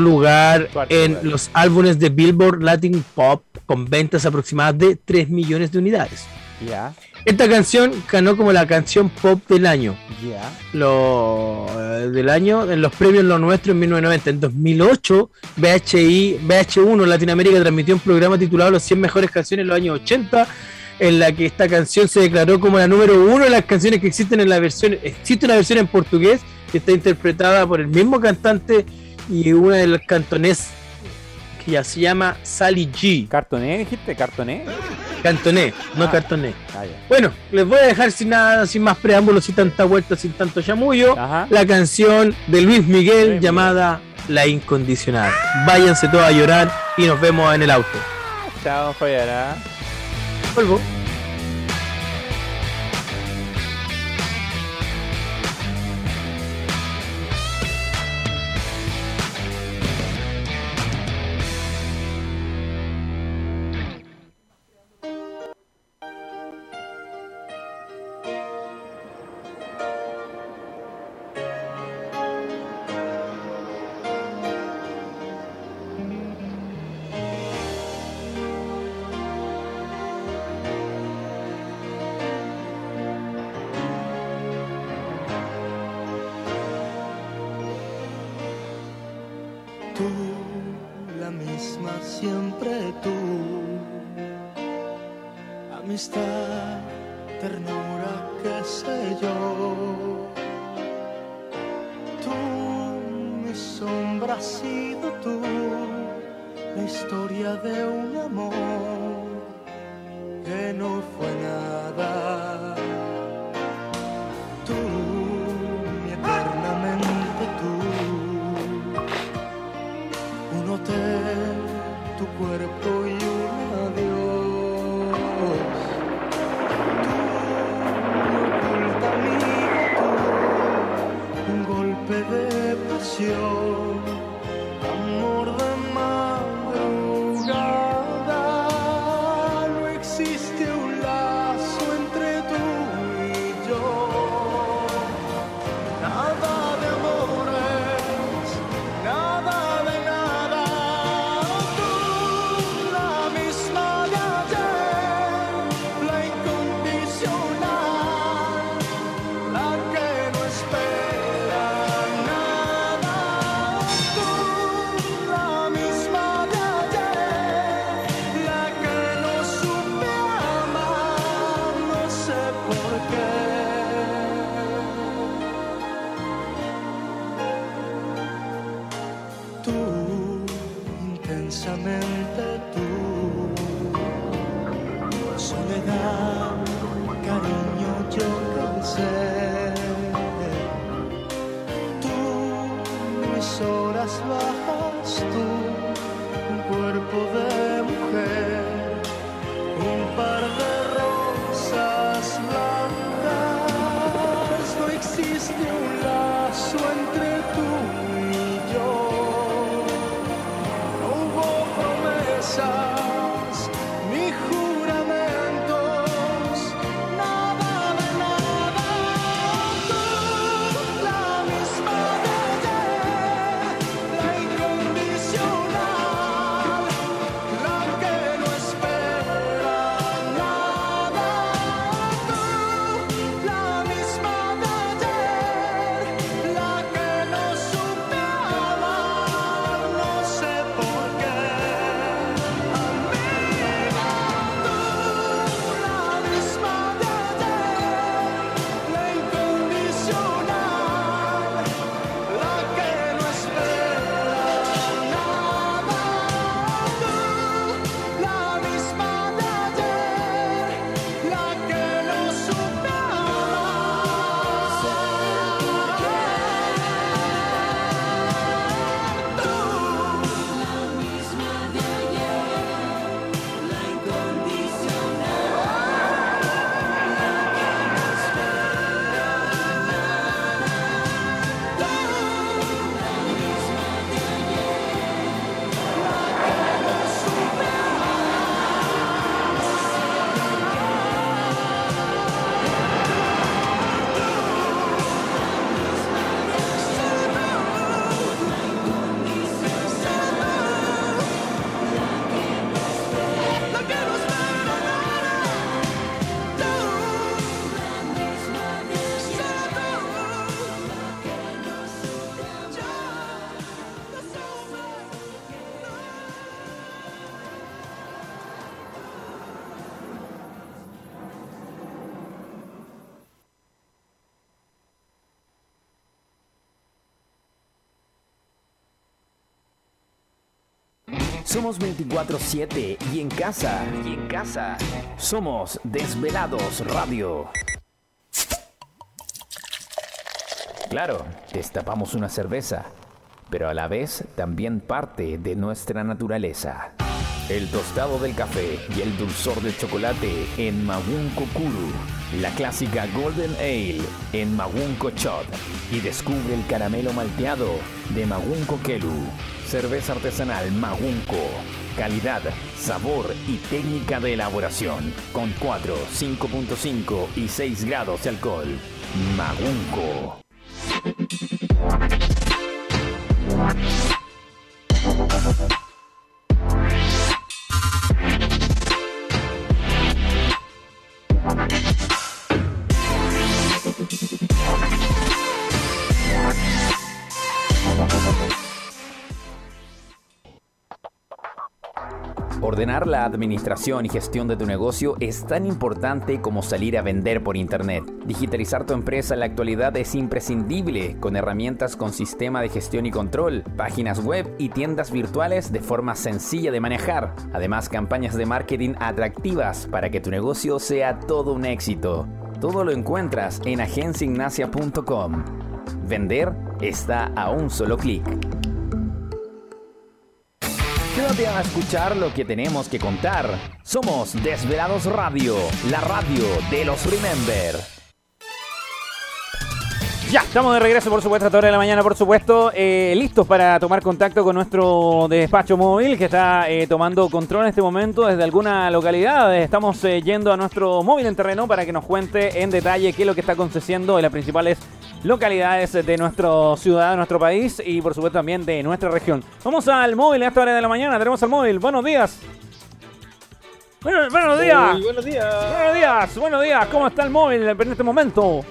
lugar Cuarto en lugar. los álbumes de Billboard Latin Pop con ventas aproximadas de 3 millones de unidades. Ya, Esta canción ganó como la canción pop del año. ya. Lo, eh, del año en los premios Lo Nuestro en 1990. En 2008, BHI, VH1 Latinoamérica transmitió un programa titulado Los 100 mejores canciones de los años 80, en la que esta canción se declaró como la número uno de las canciones que existen en la versión. Existe una versión en portugués que está interpretada por el mismo cantante y una de los cantonés que ya se llama Sally G. ¿Cartoné dijiste? ¿Cartoné? Cantoné, no Ah. cartoné. Ah. Bueno, les voy a dejar sin nada, sin más preámbulos, sin tanta vuelta, sin tanto chamullo, Ajá. la canción de Luis Miguel Luis llamada La Incondicional. Váyanse todos a llorar y nos vemos en el auto. Chao, Fallará. Vuelvo. bajas tú, un cuerpo de Somos 24-7 y en casa. Y en casa. Somos Desvelados Radio. Claro, destapamos una cerveza, pero a la vez también parte de nuestra naturaleza. El tostado del café y el dulzor del chocolate en Magunco Kuru. La clásica Golden Ale en Magunco Chot. Y descubre el caramelo malteado de Magunco Kelu. Cerveza artesanal Magunco. Calidad, sabor y técnica de elaboración. Con 4, 5.5 y 6 grados de alcohol. Magunco. Ordenar la administración y gestión de tu negocio es tan importante como salir a vender por Internet. Digitalizar tu empresa en la actualidad es imprescindible con herramientas con sistema de gestión y control, páginas web y tiendas virtuales de forma sencilla de manejar. Además, campañas de marketing atractivas para que tu negocio sea todo un éxito. Todo lo encuentras en agenciaignacia.com. Vender está a un solo clic. Quédate a escuchar lo que tenemos que contar. Somos Desvelados Radio, la radio de los Remember. Ya, estamos de regreso, por supuesto, a esta hora de la mañana, por supuesto, eh, listos para tomar contacto con nuestro despacho móvil que está eh, tomando control en este momento desde alguna localidad. Estamos eh, yendo a nuestro móvil en terreno para que nos cuente en detalle qué es lo que está aconteciendo en las principales localidades de nuestra ciudad, de nuestro país y, por supuesto, también de nuestra región. Vamos al móvil a esta hora de la mañana, tenemos al móvil. Buenos días. Bueno, buenos días. Buenos días. Buenos días, buenos días. ¿Cómo está el móvil en este momento?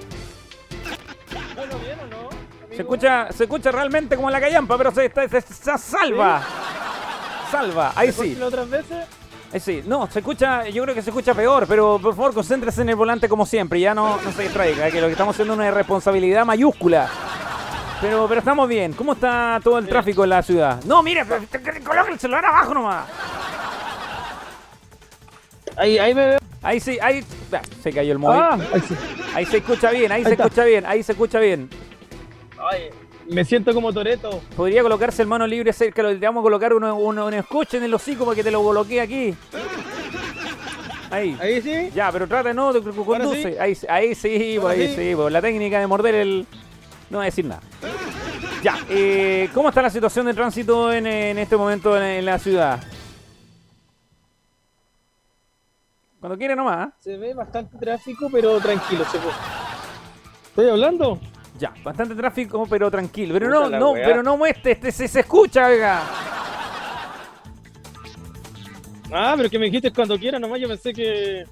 Bueno, bien o no? Se escucha, se escucha realmente como la callampa, pero se, se- se- se salva. Salva, ahí ¿Mejor sí. otras veces? Ahí sí. No, se escucha, yo creo que se escucha peor, pero por favor concéntrese en el volante como siempre, ya no, no se distraiga, que lo que estamos haciendo es una irresponsabilidad mayúscula. Pero, pero estamos bien. ¿Cómo está todo el tráfico en la ciudad? No, mire, coloque el celular abajo nomás. Ahí, ahí me veo. Ahí sí, ahí. ah, Se cayó el móvil. Ah, ahí sí. Ahí se escucha bien, ahí, Ahí se está. escucha bien, ahí se escucha bien. Ay, me siento como Toreto. Podría colocarse el mano libre cerca, lo- le vamos a colocar uno, uno, un escuche en el hocico para que te lo bloquee aquí. Ahí. Ahí sí. Ya, pero trata no, te conduce. Ahí, ahí sí, pues, ahí sí. sí, pues, la técnica de morder el. No voy a decir nada. Ya, eh, ¿cómo está la situación de tránsito en, en este momento en, en la ciudad? Cuando quiere nomás. ¿eh? Se ve bastante tráfico, pero tranquilo. Se puede. ¿Estoy hablando? Ya, bastante tráfico, pero tranquilo. Pero Puta no, no, weá. pero no muestre, este, se, se escucha, oiga. Ah, pero que me dijiste cuando quiera, nomás yo pensé que.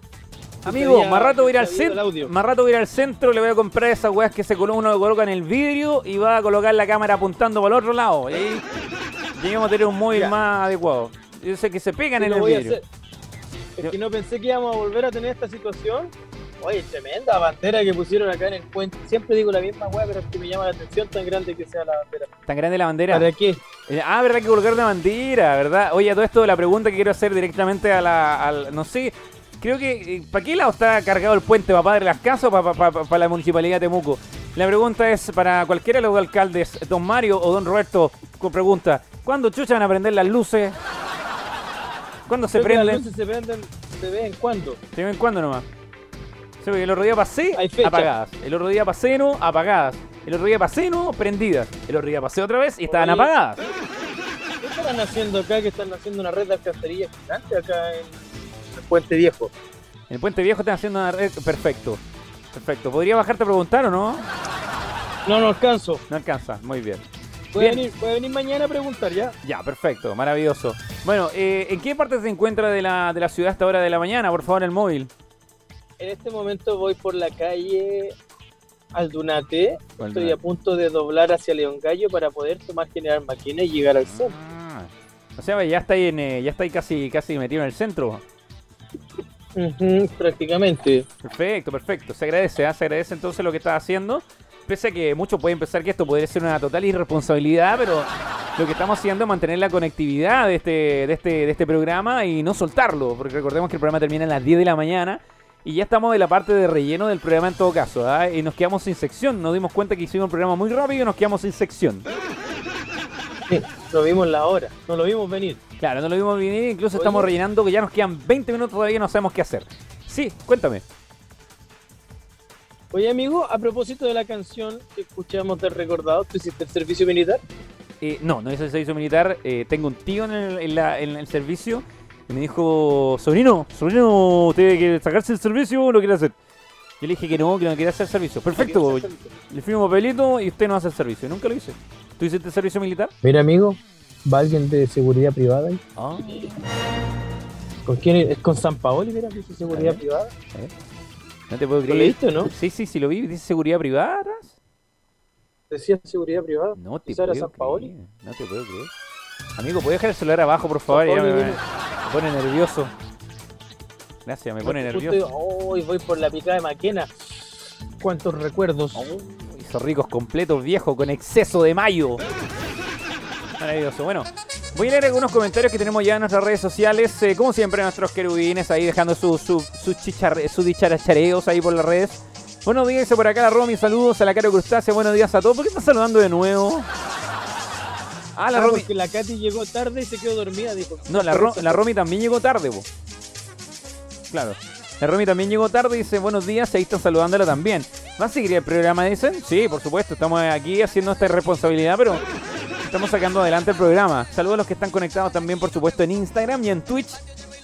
Amigo, había- más rato voy a ir al que centro. Más rato voy a ir al centro, le voy a comprar esas weas que se uno coloca en el vidrio y va a colocar la cámara apuntando para el otro lado. Y ahí llegamos a tener un móvil Ya. más adecuado. Yo sé que se pegan Sí, en el vidrio. Es que no pensé que íbamos a volver a tener esta situación. Oye, tremenda bandera que pusieron acá en el puente. Siempre digo la misma weá, pero es que me llama la atención tan grande que sea la bandera. Tan grande la bandera. ¿Para qué? Eh, Ah, verdad que colocar una bandera, ¿verdad? Oye, a todo esto la pregunta que quiero hacer directamente a la. al- no sé, creo que. eh, ¿Para qué lado está cargado el puente? ¿Para Padre Las Casas o para, la municipalidad de Temuco? La pregunta es para cualquiera de los alcaldes, don Mario o don Roberto, con pregunta: ¿cuándo chucha van a prender las luces? ¿Cuándo se que las prenden? luces se prenden de vez en cuando. ¿De vez en cuándo nomás? Sí, porque el otro día pasé, apagadas. El otro día pasé, no, apagadas. El otro día pasé, no, prendidas. El otro día pasé otra vez y estaban Oye. apagadas. ¿Qué estarán haciendo acá? Que están haciendo una red de alcantarillas gigante acá en el Puente Viejo. En el Puente Viejo están haciendo una red. Perfecto. Perfecto. ¿Podría bajarte a preguntar o no? No, no alcanzo. No alcanza. Muy bien. Puede Bien. venir, puede venir mañana a preguntar ya. Ya, perfecto. Maravilloso. Bueno, eh, ¿en qué parte se encuentra de la, de la ciudad a esta hora de la mañana? Por favor, el móvil. En este momento voy por la calle Aldunate. Estoy Aldunate. a punto de doblar hacia León Gallo para poder tomar General Maquina y llegar al centro. Ah. O sea, ya está ahí, en, eh, ya está ahí casi, casi metido en el centro. Prácticamente. Perfecto, perfecto. Se agradece, ¿ah? se agradece entonces lo que estás haciendo. pese a que muchos pueden pensar que esto podría ser una total irresponsabilidad, pero lo que estamos haciendo es mantener la conectividad de este, de este, de este programa y no soltarlo, porque recordemos que el programa termina a las 10 de la mañana y ya estamos de la parte de relleno del programa en todo caso, ¿ah? y nos quedamos sin sección, nos dimos cuenta que hicimos un programa muy rápido y nos quedamos sin sección. Sí, lo vimos la hora, no lo vimos venir. Claro, no lo vimos venir, incluso Oye. estamos rellenando que ya nos quedan 20 minutos todavía y no sabemos qué hacer. Sí, cuéntame. Oye, amigo, a propósito de la canción que escuchamos del recordado, ¿tú hiciste el servicio militar? Eh, no, no hice el servicio militar. eh, tengo un tío en el, en la- en el servicio y me dijo, sobrino, sobrino, ¿usted quiere sacarse el servicio o lo quiere hacer? Yo le dije que no, que no quiere hacer servicio. Perfecto, le firmo un papelito y usted no hace el servicio. Nunca lo hice. ¿Tú hiciste el servicio militar? Mira, amigo, va alguien de seguridad privada ahí. Ah, ¿Con quién? es? ¿Es con San Paoli, mira, dice seguridad A ver. privada? no te puedo ¿Lo creer. leíste o no? Sí, sí, sí, lo vi. ¿Dice seguridad privada? Decía seguridad privada. No te ¿Quizá era puedo San Paoli? creer. No te puedo creer. Amigo, ¿puedes dejar el celular abajo, por favor? Ya me, pone nervioso. Gracias, me pone nervioso. Hoy voy por la picada de Maquena. Cuántos recuerdos. Esos ricos completos viejos con exceso de mayo. Maravilloso. Bueno, voy a leer algunos comentarios que tenemos ya en nuestras redes sociales. Eh, como siempre, nuestros querubines ahí dejando sus su, su sus dicharachareos ahí por las redes. Buenos días, por acá la Romy. Saludos a la Caro Crustácea. Buenos días a todos. ¿Por qué estás saludando de nuevo? Ah, la Romy. porque la Katy llegó tarde y se quedó dormida, dijo. No, la, Ro- la Romy también llegó tarde, po. Claro. La Romy también llegó tarde y dice buenos días, ahí están saludándola también. ¿Va a seguir el programa, dicen? Sí, por supuesto, estamos aquí haciendo esta responsabilidad, pero estamos sacando adelante el programa. Saludos a los que están conectados también, por supuesto, en Instagram y en Twitch.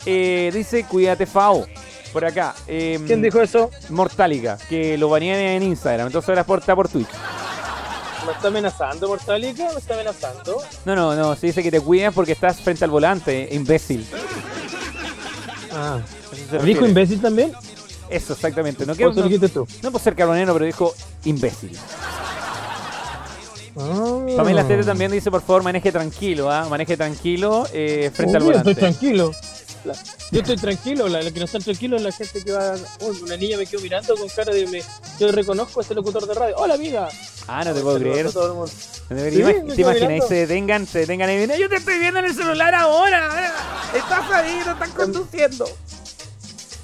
Eh, dice, cuídate, Fao. Por acá. eh, ¿Quién dijo eso? Mortálica, que lo banean en Instagram, entonces ahora está por Twitch. ¿Me está amenazando, Mortálica? ¿Me está amenazando? No, no, no, se dice que te cuides porque estás frente al volante, imbécil. Ah. ¿Dijo imbécil también? Eso, exactamente. No, ¿O quiero, no, tú? no por ser carbonero, pero dijo imbécil. Pamela Tete también dice, por favor, maneje tranquilo, ¿ah? Maneje tranquilo eh, frente al volante. Estoy tranquilo. La- yo estoy tranquilo, la, la que no está tranquilo es la gente que va. Uy, una niña me quedó mirando con cara de. Me, yo reconozco a este locutor de radio. ¡Hola, amiga! Ah, no te puedo creer. No te, Sí, imag- me ¿te quedo imaginas? Se detengan, se detengan y vienen, Yo te estoy viendo en el celular ahora. Estás ahí, no estás conduciendo.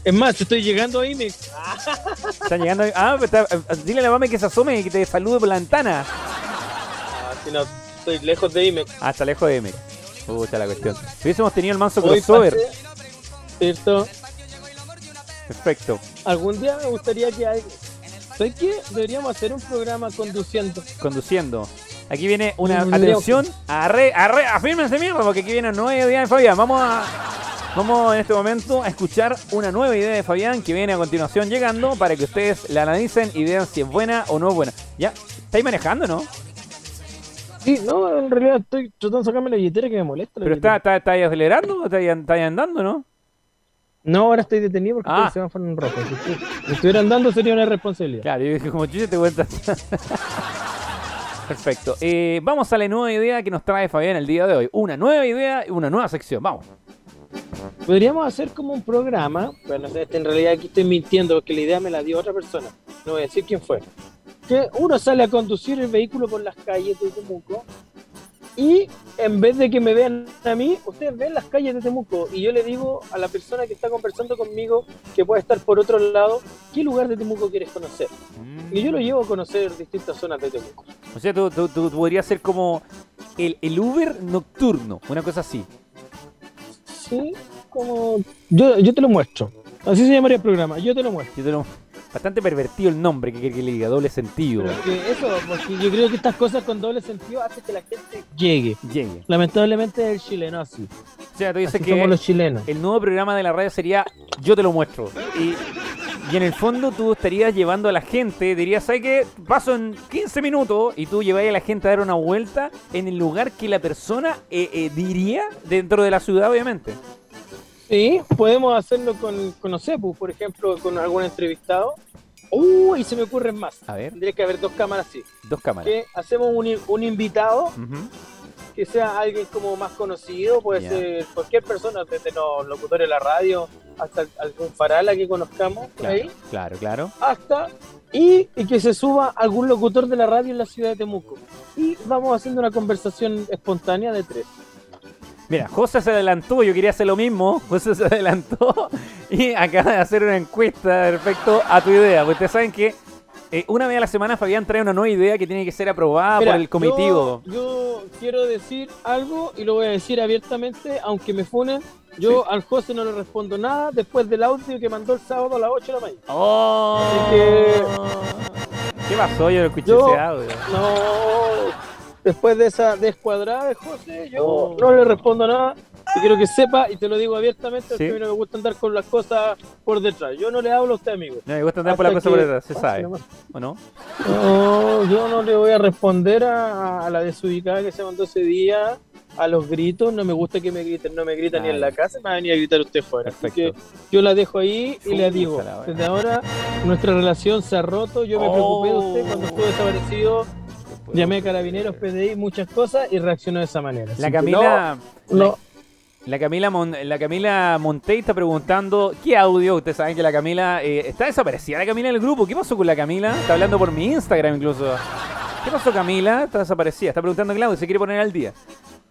Es más, yo estoy llegando ahí me. Están llegando. Ah, pues está- dile a la mami que se asome y que te salude por la ventana. Ah, si no, estoy lejos de IMEX. Ah, está lejos de M. Pucha la cuestión. Si hubiésemos tenido el manso crossover. pasé, ¿Cierto? Perfecto. Algún día me gustaría que hay. ¿Sabes qué? Deberíamos hacer un programa conduciendo. conduciendo. Aquí viene una Mm, atención, arre, arre, afírmense mierda, porque aquí viene una nueva idea de Fabián. Vamos a, vamos en este momento a escuchar una nueva idea de Fabián que viene a continuación llegando para que ustedes la analicen y vean si es buena o no es buena. ¿Ya? ¿Estáis manejando, no? Sí, no, en realidad estoy tratando de sacarme la billetera que me molesta. ¿Pero billetera. está, está, estáis acelerando o estáis, estáis andando, no? No, ahora estoy detenido porque Ah. el semáforo en rojo. Si estu- si estuviera andando sería una responsabilidad. Claro, yo dije, como chucha te cuentas. Perfecto. Eh, vamos a la nueva idea que nos trae Fabián el día de hoy. Una nueva idea y una nueva sección. Vamos. Podríamos hacer como un programa, bueno, este, en realidad aquí estoy mintiendo porque la idea me la dio otra persona, no voy a decir quién fue. Que uno sale a conducir el vehículo por las calles de Temuco y en vez de que me vean a mí, ustedes ven las calles de Temuco y yo le digo a la persona que está conversando conmigo que puede estar por otro lado, ¿qué lugar de Temuco quieres conocer? Y yo lo llevo a conocer distintas zonas de Temuco. O sea, tú, tú- tú podrías ser como el, el Uber nocturno, una cosa así. Sí, como... Yo, yo te lo muestro. Así se llamaría el programa, yo te lo muestro. Yo te lo- Bastante pervertido el nombre que quiere que le diga, doble sentido. Pero que eso, porque yo creo que estas cosas con doble sentido hacen que la gente llegue. Llegue. Lamentablemente el chileno así. O sea, tú dices Así que somos los chilenos. el nuevo programa de la radio sería Yo te lo muestro. Y, y en el fondo tú estarías llevando a la gente, dirías, ¿sabes qué? Paso en 15 minutos y tú lleváis a la gente a dar una vuelta en el lugar que la persona eh, eh, diría dentro de la ciudad, obviamente. Sí, podemos hacerlo con, con no sé, pues, por ejemplo, con algún entrevistado. Uy, se me ocurren más. A ver, Tendría que haber dos cámaras así. dos cámaras. Que hacemos un, un invitado que sea alguien como más conocido, puede ser cualquier persona, desde los locutores de la radio hasta algún farala que conozcamos por Claro, ahí, claro, claro. hasta y, y que se suba algún locutor de la radio en la ciudad de Temuco. Y vamos haciendo una conversación espontánea de tres. Mira, José se adelantó, yo quería hacer lo mismo. José se adelantó y acaba de hacer una encuesta respecto a tu idea. Porque ustedes saben que eh, una vez a la semana Fabián trae una nueva idea que tiene que ser aprobada Mira, por el comitivo. Yo, yo quiero decir algo y lo voy a decir abiertamente, aunque me funen. Yo al José no le respondo nada después del audio que mandó el sábado a las 8 de la mañana. ¡Oh! Así que ¿Qué pasó? Yo no escuché Yo- ese audio. no, después de esa descuadrada de José, yo Oh. no le respondo nada. Y quiero que sepa, y te lo digo abiertamente, porque Sí. a mí no me gusta andar con las cosas por detrás. Yo no le hablo a usted, amigo. No, me gusta andar por la Hasta cosa por que- detrás, se sabe. nomás. ¿O no? No, yo no le voy a responder a, a la desubicada que se mandó ese día, a los gritos. No me gusta que me griten, no me gritan ni en la casa, me va a venir a gritar usted fuera. Así que yo la dejo ahí y le digo, wea. desde ahora nuestra relación se ha roto. Yo me preocupé de usted cuando estuvo desaparecido. Llamé a carabineros, PDI, muchas cosas y reaccionó de esa manera. La Camila. no, no, La Camila, Mon- la Camila Montey está preguntando qué audio. Ustedes saben que la Camila eh, está desaparecida. La Camila en el grupo. ¿Qué pasó con la Camila? Está hablando por mi Instagram incluso. ¿Qué pasó, Camila? Está desaparecida. Está preguntando Claudio. Se quiere poner al día.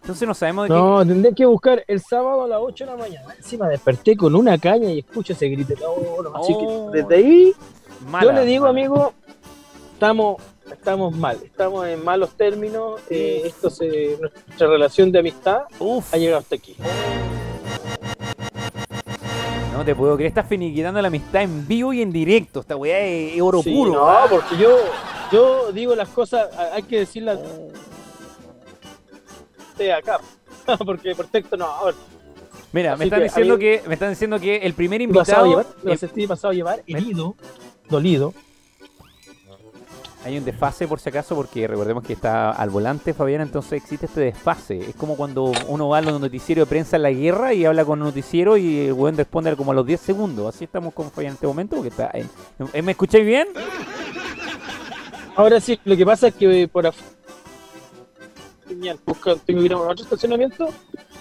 Entonces no sabemos de No, tendré que buscar el sábado a las 8 de la mañana. Encima desperté con una caña y escucho ese grito. No, no, así Oh. que desde ahí Mala, yo le digo, mala. amigo, estamos, estamos mal, estamos en malos términos. eh, esto se, nuestra relación de amistad ha llegado hasta aquí. No te puedo creer. Estás finiquitando la amistad en vivo y en directo. Esta weá es, oro Sí, puro. no, porque yo, yo digo las cosas, hay que decirlas de acá, porque por texto no. ahora. Mira, Así me están que, diciendo que me están diciendo que el primer Me he pasado a invitado llevar, el- sentí pasado a llevar herido, dolido. Hay un desfase por si acaso, porque recordemos que está al volante Fabián, entonces existe este desfase. Es como cuando uno va a los noticieros de prensa en la guerra y habla con el noticiero y el weón responde como a los 10 segundos. Así estamos con Fabián en este momento, porque está en- ¿Eh, ¿Me escucháis bien? Ahora sí, lo que pasa es que por afuera señal, busca- tengo que ir a otro estacionamiento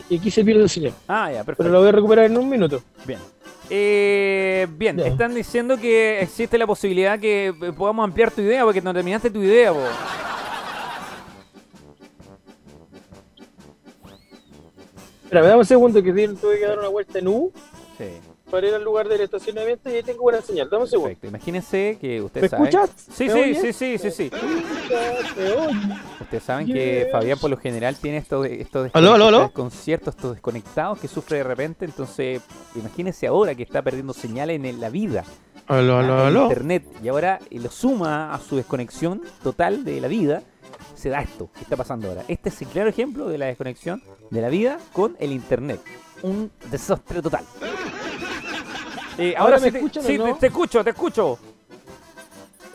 y aquí se pierde señal. Ah, ya, perfecto. Pero lo voy a recuperar en un minuto. Bien. Eh, bien, están diciendo que existe la posibilidad que eh, podamos ampliar tu idea, porque no terminaste tu idea, po. Espera, me dame un segundo que tuve que dar una vuelta en U Sí. Para ir al lugar del estacionamiento y ahí tengo buena señal. Dame un segundo. Perfecto. Imagínense que ¿Me ustedes saben. escuchas? Sí, ¿Me sí, sí, sí, sí, sí. ¿Me? Ustedes saben que. Fabián por lo general tiene estos, estos Aló, aló, aló. conciertos, estos desconectados que sufre de repente. Entonces, imagínense ahora que está perdiendo señales en la vida. Aló, aló, en aló. Internet. Y ahora lo suma a su desconexión total de la vida. Se da esto que está pasando ahora. Este es el claro ejemplo de la desconexión de la vida con el Internet. Un desastre total. Eh, ahora ¿Ahora me sí escuchan o sí, no? te, te escucho, te escucho.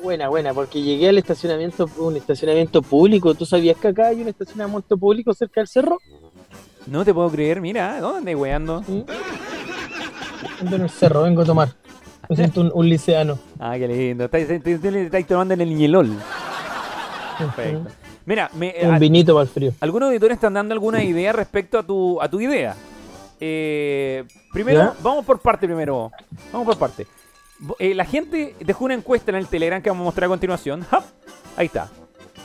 Buena, buena, porque llegué al estacionamiento, un estacionamiento público. ¿Tú sabías que acá hay un estacionamiento público cerca del cerro? No te puedo creer, mira, ¿dónde andas weando? Ando en el cerro, vengo a tomar. Me siento un, un liceano. Ah, qué lindo. Estáis, estáis- tomando en el Ñelol. Perfecto. Mira, me, Un a- vinito para el frío. algunos auditores están dando alguna idea respecto a tu, a tu idea. Eh, primero, ¿Ya? vamos por parte primero. Vamos por parte. Eh, la gente dejó una encuesta en el Telegram que vamos a mostrar a continuación. Ahí está.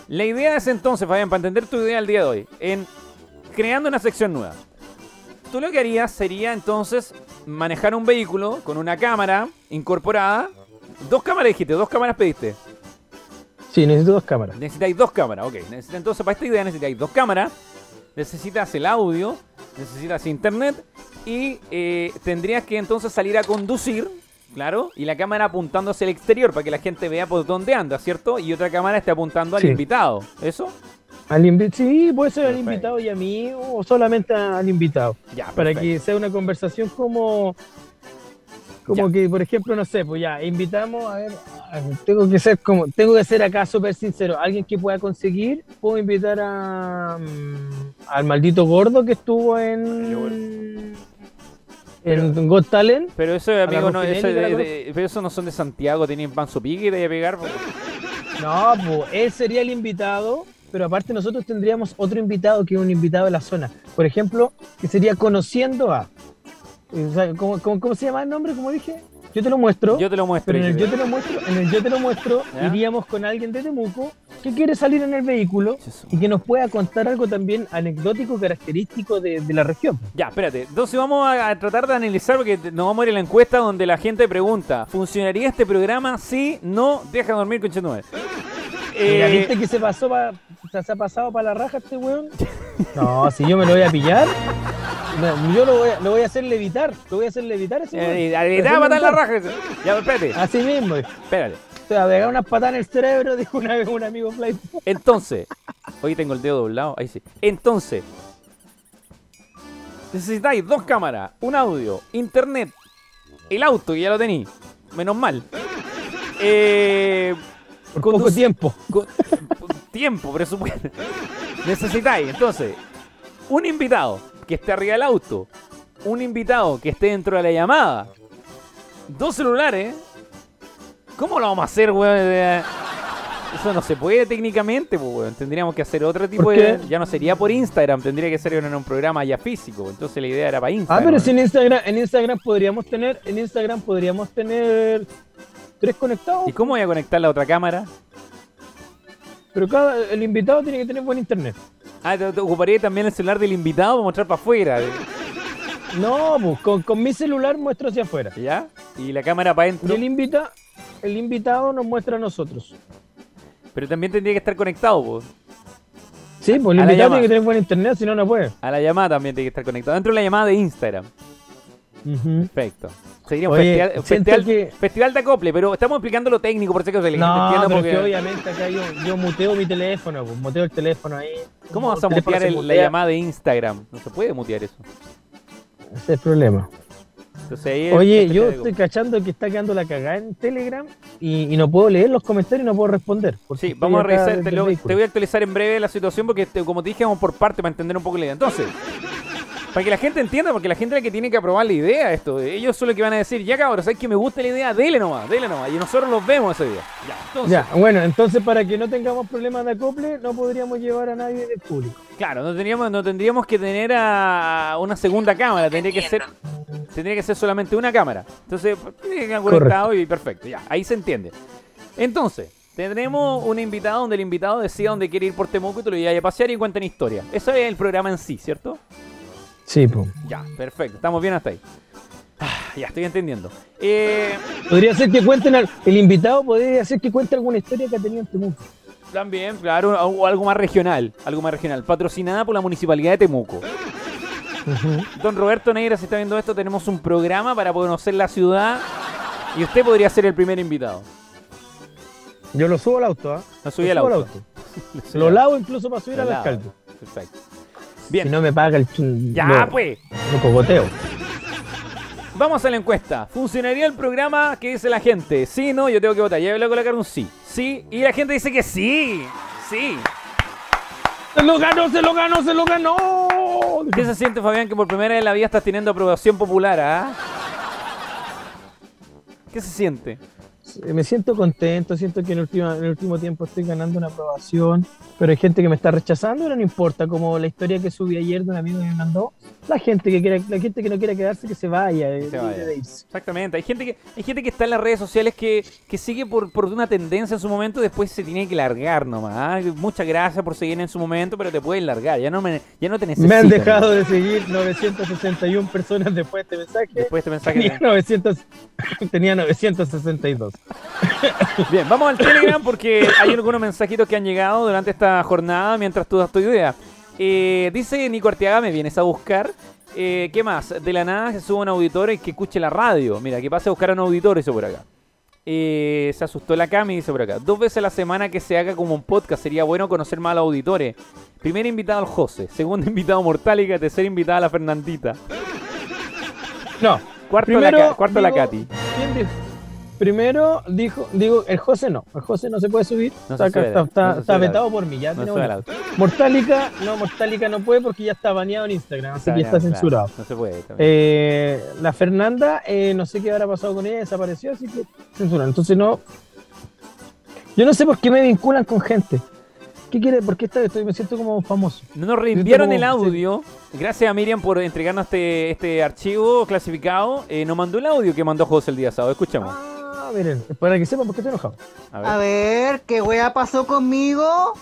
La idea es entonces, Fabián, para entender tu idea el día de hoy, en creando una sección nueva. Tú lo que harías sería entonces manejar un vehículo con una cámara incorporada. Dos cámaras dijiste, dos cámaras pediste. Sí, necesito dos cámaras. Necesitáis dos cámaras, ok. Entonces, para esta idea necesitáis dos cámaras, necesitas el audio, necesitas internet y eh, tendrías que entonces salir a conducir, claro, y la cámara apuntando hacia el exterior para que la gente vea por dónde anda, ¿cierto? Y otra cámara esté apuntando al invitado, ¿eso? Al invi- sí, puede ser al invitado y a mí o solamente al invitado. Ya, para que sea una conversación como como que por ejemplo no sé pues ya invitamos a ver tengo que ser como tengo que ser acá súper sincero alguien que pueda conseguir puedo invitar a mm, al maldito gordo que estuvo en en Got Talent Pero eso, amigo, no, eso, de de- de- pero eso no son de Santiago, tienen panzo pique a pegar. porque- No, pues él sería el invitado, pero aparte nosotros tendríamos otro invitado que es un invitado de la zona. Por ejemplo, que sería conociendo a. O sea, ¿cómo, cómo, cómo se llama el nombre? Como dije, yo te lo muestro. Yo te lo muestro. Pero en el yo te lo muestro, en el yo te lo muestro, ¿Ya? iríamos con alguien de Temuco que quiere salir en el vehículo y que nos pueda contar algo también anecdótico, característico de, de la región. Ya, espérate. Entonces vamos a, a tratar de analizar porque nos vamos a ir a la encuesta donde la gente pregunta, ¿funcionaría este programa? Sí, no, deja dormir con Chetumal. Mira, ¿viste que se pasó pa- se ha pasado para la raja este weón? No, si yo me lo voy a pillar, yo lo voy a, lo voy a hacer levitar, lo voy a hacer levitar ese. Eh, a matar la raja. Ya, espérate. Así mismo. Espérate. Te va a pegar unas patadas en el cerebro, dijo una vez un amigo Fly. Entonces, hoy tengo el dedo doblado, ahí sí. Entonces, necesitáis dos cámaras, un audio, internet, el auto, que ya lo tení, menos mal. Eh, Por poco tiempo. co- tiempo, presupuesto. Necesitáis, entonces, un invitado que esté arriba del auto, un invitado que esté dentro de la llamada, dos celulares. ¿Cómo lo vamos a hacer, weón? Eso no se puede técnicamente, pues, weón. Tendríamos que hacer otro tipo ¿Por de. Ya no sería por Instagram, tendría que ser en un programa ya físico. Entonces la idea era para Ah, Instagram. pero si en Instagram, en Instagram podríamos tener, en Instagram podríamos tener tres conectados, ¿Y cómo voy a conectar la otra cámara? pero cada el invitado tiene que tener buen internet. Ah, te, te ocuparía también el celular del invitado para mostrar para afuera. No, pues con, con mi celular muestro hacia afuera. ¿Ya? Y la cámara para Y adentro. el invita, el invitado nos muestra a nosotros. Pero también tendría que estar conectado, pues. Sí, pues el invitado tiene que tener buen internet, si no, no puede. A la llamada también tiene que estar conectado. Dentro de la llamada de Instagram. Perfecto. Sería un Oye, festival, un siento festival, que- festival de acople, pero estamos explicando lo técnico, por si acaso gente No, entienda pero porque- es que obviamente acá yo, yo muteo mi teléfono, pues, muteo el teléfono ahí. ¿Cómo vas a mutear se la llamada de Instagram? No se puede mutear eso. Ese es el problema. Entonces ahí es Oye, yo estoy cachando que está quedando la cagada en Telegram y, y no puedo leer los comentarios y no puedo responder. Sí, vamos a revisar, te, lo- voy a actualizar en breve la situación porque te- como te dije, vamos por parte para entender un poco la idea. Entonces, para que la gente entienda, porque la gente es la que tiene que aprobar la idea de esto. Ellos son los que van a decir, ya cabros, ¿sabes que me gusta la idea? Dele nomás, dele nomás. Y nosotros los vemos ese día. Ya, entonces, Ya, bueno, entonces para que no tengamos problemas de acople, no podríamos llevar a nadie del público. claro, no tendríamos, no tendríamos que tener a una segunda cámara, tendría que ser tendría que ser solamente una cámara. Entonces, tiene que conectado y perfecto, ya, ahí se entiende. Entonces, tendremos un invitado donde el invitado decida dónde quiere ir por Temuco y te lo lleva a pasear y cuenten historia. Eso es el programa en sí, ¿cierto? Sí, pues. Ya, perfecto, estamos bien hasta ahí. Ah, ya, estoy entendiendo. Eh, Podría ser que cuenten, al- el invitado podría ser que cuente alguna historia que ha tenido en Temuco. también, claro, o algo más regional, algo más regional, patrocinada por la Municipalidad de Temuco. Don Roberto Neira, si está viendo esto, tenemos un programa para conocer la ciudad y usted podría ser el primer invitado. Yo lo subo al auto, ¿ah? Lo subí al auto. Lo lavo incluso para subir Lo al alcalde. Perfecto. Si no me paga el chun- Ya, lo- pues. Lo cogoteo. Vamos a la encuesta. ¿Funcionaría el programa? ¿Qué dice la gente? Sí, no, yo tengo que votar. Ya voy a colocar un sí. Sí, y la gente dice que sí. Sí. ¡Se lo ganó, se lo ganó, se lo ganó! ¿Qué se siente, Fabián, que por primera vez en la vida estás teniendo aprobación popular, ah? ¿Qué se siente? Me siento contento, siento que en el, último, en el último tiempo estoy ganando una aprobación, pero hay gente que me está rechazando, pero no importa, como la historia que subí ayer de un amigo que me mandó, la gente que quiera, la gente que no quiera quedarse que se vaya, eh, Se vaya. Exactamente. Hay gente que hay gente que está en las redes sociales que, que sigue por, por una tendencia en su momento después se tiene que largar nomás. ah. Muchas gracias por seguir en su momento, pero te puedes largar. Ya no, me, ya no te necesitan. Me han dejado de seguir 961 personas después de este mensaje. Después de este mensaje. Tenía, 900, tenía 962. Bien, vamos al Telegram porque hay algunos mensajitos que han llegado durante esta jornada mientras tú das tu idea. Eh, dice Nico Arteaga, me vienes a buscar. Eh, ¿Qué más? De la nada se sube un auditor y que escuche la radio. Mira, que pase a buscar a un auditor, dice por acá. Eh, se asustó la Cami, dice por acá. Dos veces a la semana que se haga como un podcast. Sería bueno conocer más a los auditores. Primer invitado al José. Segundo invitado Mortálica. Tercer invitado a la Fernandita. No. Cuarto, Primero, la, cuarto la Katy. ¿Quién? Primero dijo, digo, el José no, el José no se puede subir, No se está, sube, está, no está- se está sube vetado por mí, ya no tenemos auto. Mortálica, no, Mortálica no puede porque ya está baneado en Instagram, así que está Claro, censurado. No se puede. Eh, la Fernanda, eh, no sé qué habrá pasado con ella, desapareció, así que censurado. Entonces no. Yo no sé por qué me vinculan con gente. ¿Qué quiere? ¿Por qué está- estoy, me siento como famoso? No nos reenviaron como- el audio. Gracias a Miriam por entregarnos este, este archivo clasificado. Eh, nos mandó el audio que mandó José el día sábado. Escuchamos. Ah, miren, para que sepan por qué estoy enojado. A ver. A ver, ¿qué wea pasó conmigo?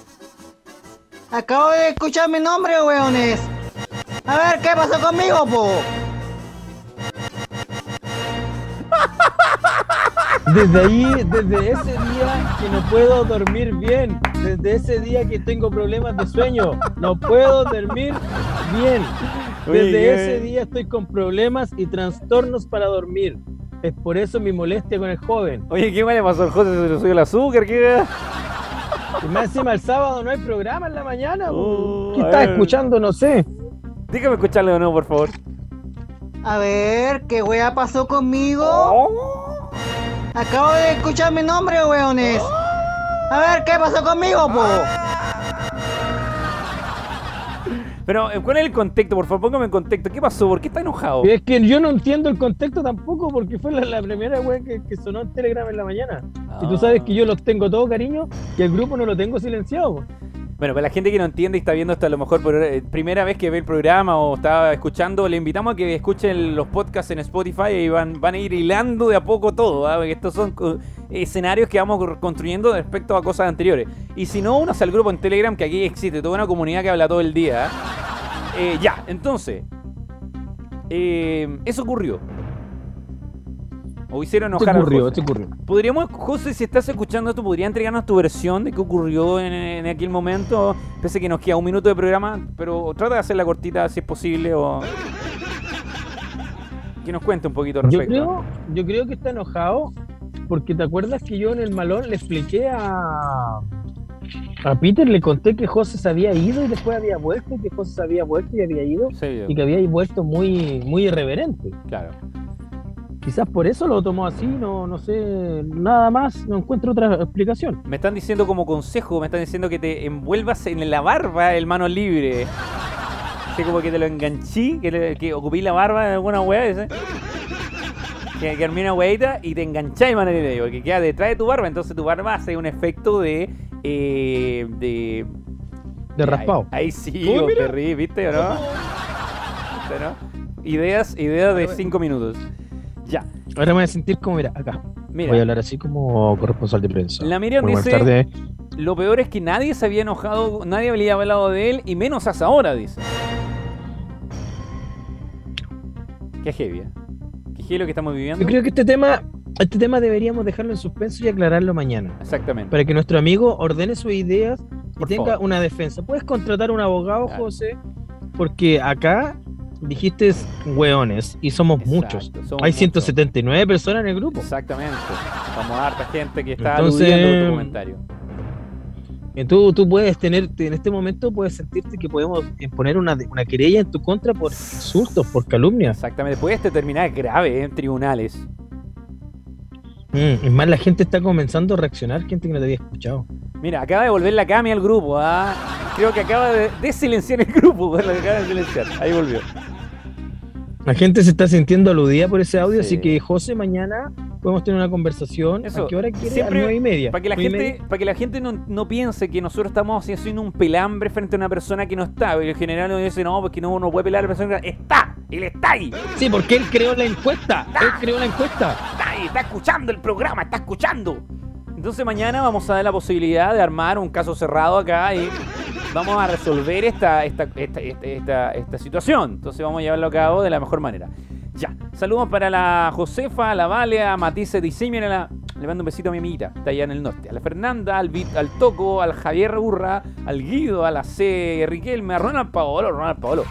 Acabo de escuchar mi nombre, weones. A ver, ¿qué pasó conmigo, po? Desde ahí, desde ese día que no puedo dormir bien, desde ese día que tengo problemas de sueño, no puedo dormir bien. Desde ese día estoy con problemas y trastornos para dormir. Es por eso mi molestia con el joven. Oye, ¿qué mal le pasó al José? ¿Se le subió el azúcar? ¿Qué? Y más encima el sábado no hay programa en la mañana. po. ¿Qué estás escuchando? No sé. Déjame escucharlo de nuevo, por favor. A ver, ¿qué wea pasó conmigo? Acabo de escuchar mi nombre, weones. A ver, ¿qué pasó conmigo, po? Pero, eh, ¿cuál es el contexto? Por favor, póngame en contexto. ¿Qué pasó? ¿Por qué está enojado? Es que yo no entiendo el contexto tampoco porque fue la, la primera wea que, que sonó en Telegram en la mañana. Y tú sabes que yo los tengo todo cariño, que el grupo no lo tengo silenciado. Bueno, para la gente que no entiende y está viendo esto a lo mejor por eh, primera vez que ve el programa o está escuchando, le invitamos a que escuchen los podcasts en Spotify y van, van a ir hilando de a poco todo, ¿ah? estos son escenarios que vamos construyendo respecto a cosas anteriores. Y si no, únase al grupo en Telegram, que aquí existe toda una comunidad que habla todo el día. ¿ah? Eh, ya, entonces, eh, eso ocurrió. O hicieron enojar ocurrió, José. esto ocurrió. Podríamos, José, si estás escuchando esto, ¿podría entregarnos tu versión de qué ocurrió en, en aquel momento? Pese a que nos queda un minuto de programa, pero trata de hacerla cortita si es posible o... Que nos cuente un poquito al Yo respecto. creo, yo creo que está enojado porque te acuerdas que yo en el malón le expliqué a, a Peter, le conté que José se había ido y después había vuelto, que José se había vuelto y había ido Sí, y que había vuelto muy, muy irreverente. claro. Quizás por eso lo tomó así, no, no sé, nada más, no encuentro otra explicación. Me están diciendo como consejo, me están diciendo que te envuelvas en la barba el mano libre. Así como que te lo enganché, que, le- que ocupí la barba de alguna weá. Que, que armé una weita y te engancháis mano libre, porque queda detrás de tu barba, entonces tu barba hace un efecto de. Eh, de. De raspado. Ahí, ahí sí, Oh, te ríes, ¿viste o no? ¿Viste, no? Ideas, ideas de 5 minutos. Ya. Ahora me voy a sentir como, mira, acá. Mira. Voy a hablar así como corresponsal de prensa. La Miriam Muy dice, lo peor es que nadie se había enojado, nadie había hablado de él, y menos hasta ahora, dice. Qué heavy, ¿eh? Qué heavy lo que estamos viviendo. Yo creo que este tema, este tema deberíamos dejarlo en suspenso y aclararlo mañana. Exactamente. Para que nuestro amigo ordene sus ideas y Por tenga favor. una defensa. Puedes contratar un abogado, José, porque acá dijiste hueones y somos muchos. somos Hay muchos. 179 personas en el grupo. Exactamente. Somos harta gente que está Entonces, tu comentario. Y tú, tú puedes tener, en este momento puedes sentirte que podemos poner una, una querella en tu contra por insultos, por calumnias. Exactamente. Puedes terminar grave en tribunales. Mm, es más, la gente está comenzando a reaccionar, gente que no te había escuchado. Mira, acaba de volver la Cami al grupo. ¿ah? Creo que acaba de, de silenciar el grupo. La acaba de silenciar. Ahí volvió. La gente se está sintiendo aludida por ese audio, Sí. así que José, mañana podemos tener una conversación. Eso, ¿A qué hora quiere? siempre- a nueve y media. Para que la ¿Nueve y gente, para que la gente no, no piense que nosotros estamos haciendo un pelambre frente a una persona que no está. Y en general uno dice, no, porque no, no puede pelar a la persona que está. Él está ahí. Sí, porque él creó la encuesta. Él creó la encuesta. Está ahí, está escuchando el programa, está escuchando. Entonces mañana vamos a dar la posibilidad de armar un caso cerrado acá y vamos a resolver esta, esta, esta, esta, esta- esta situación. Entonces vamos a llevarlo a cabo de la mejor manera. Ya, saludos para la Josefa, la Vale, a Matisse Diseño, la, le mando un besito a mi amiguita, está allá en el norte. A la Fernanda, al, Toco, al Javier Urra, al Guido, a la C. Riquelme, a Ronald Paolo, Ronald Paolo.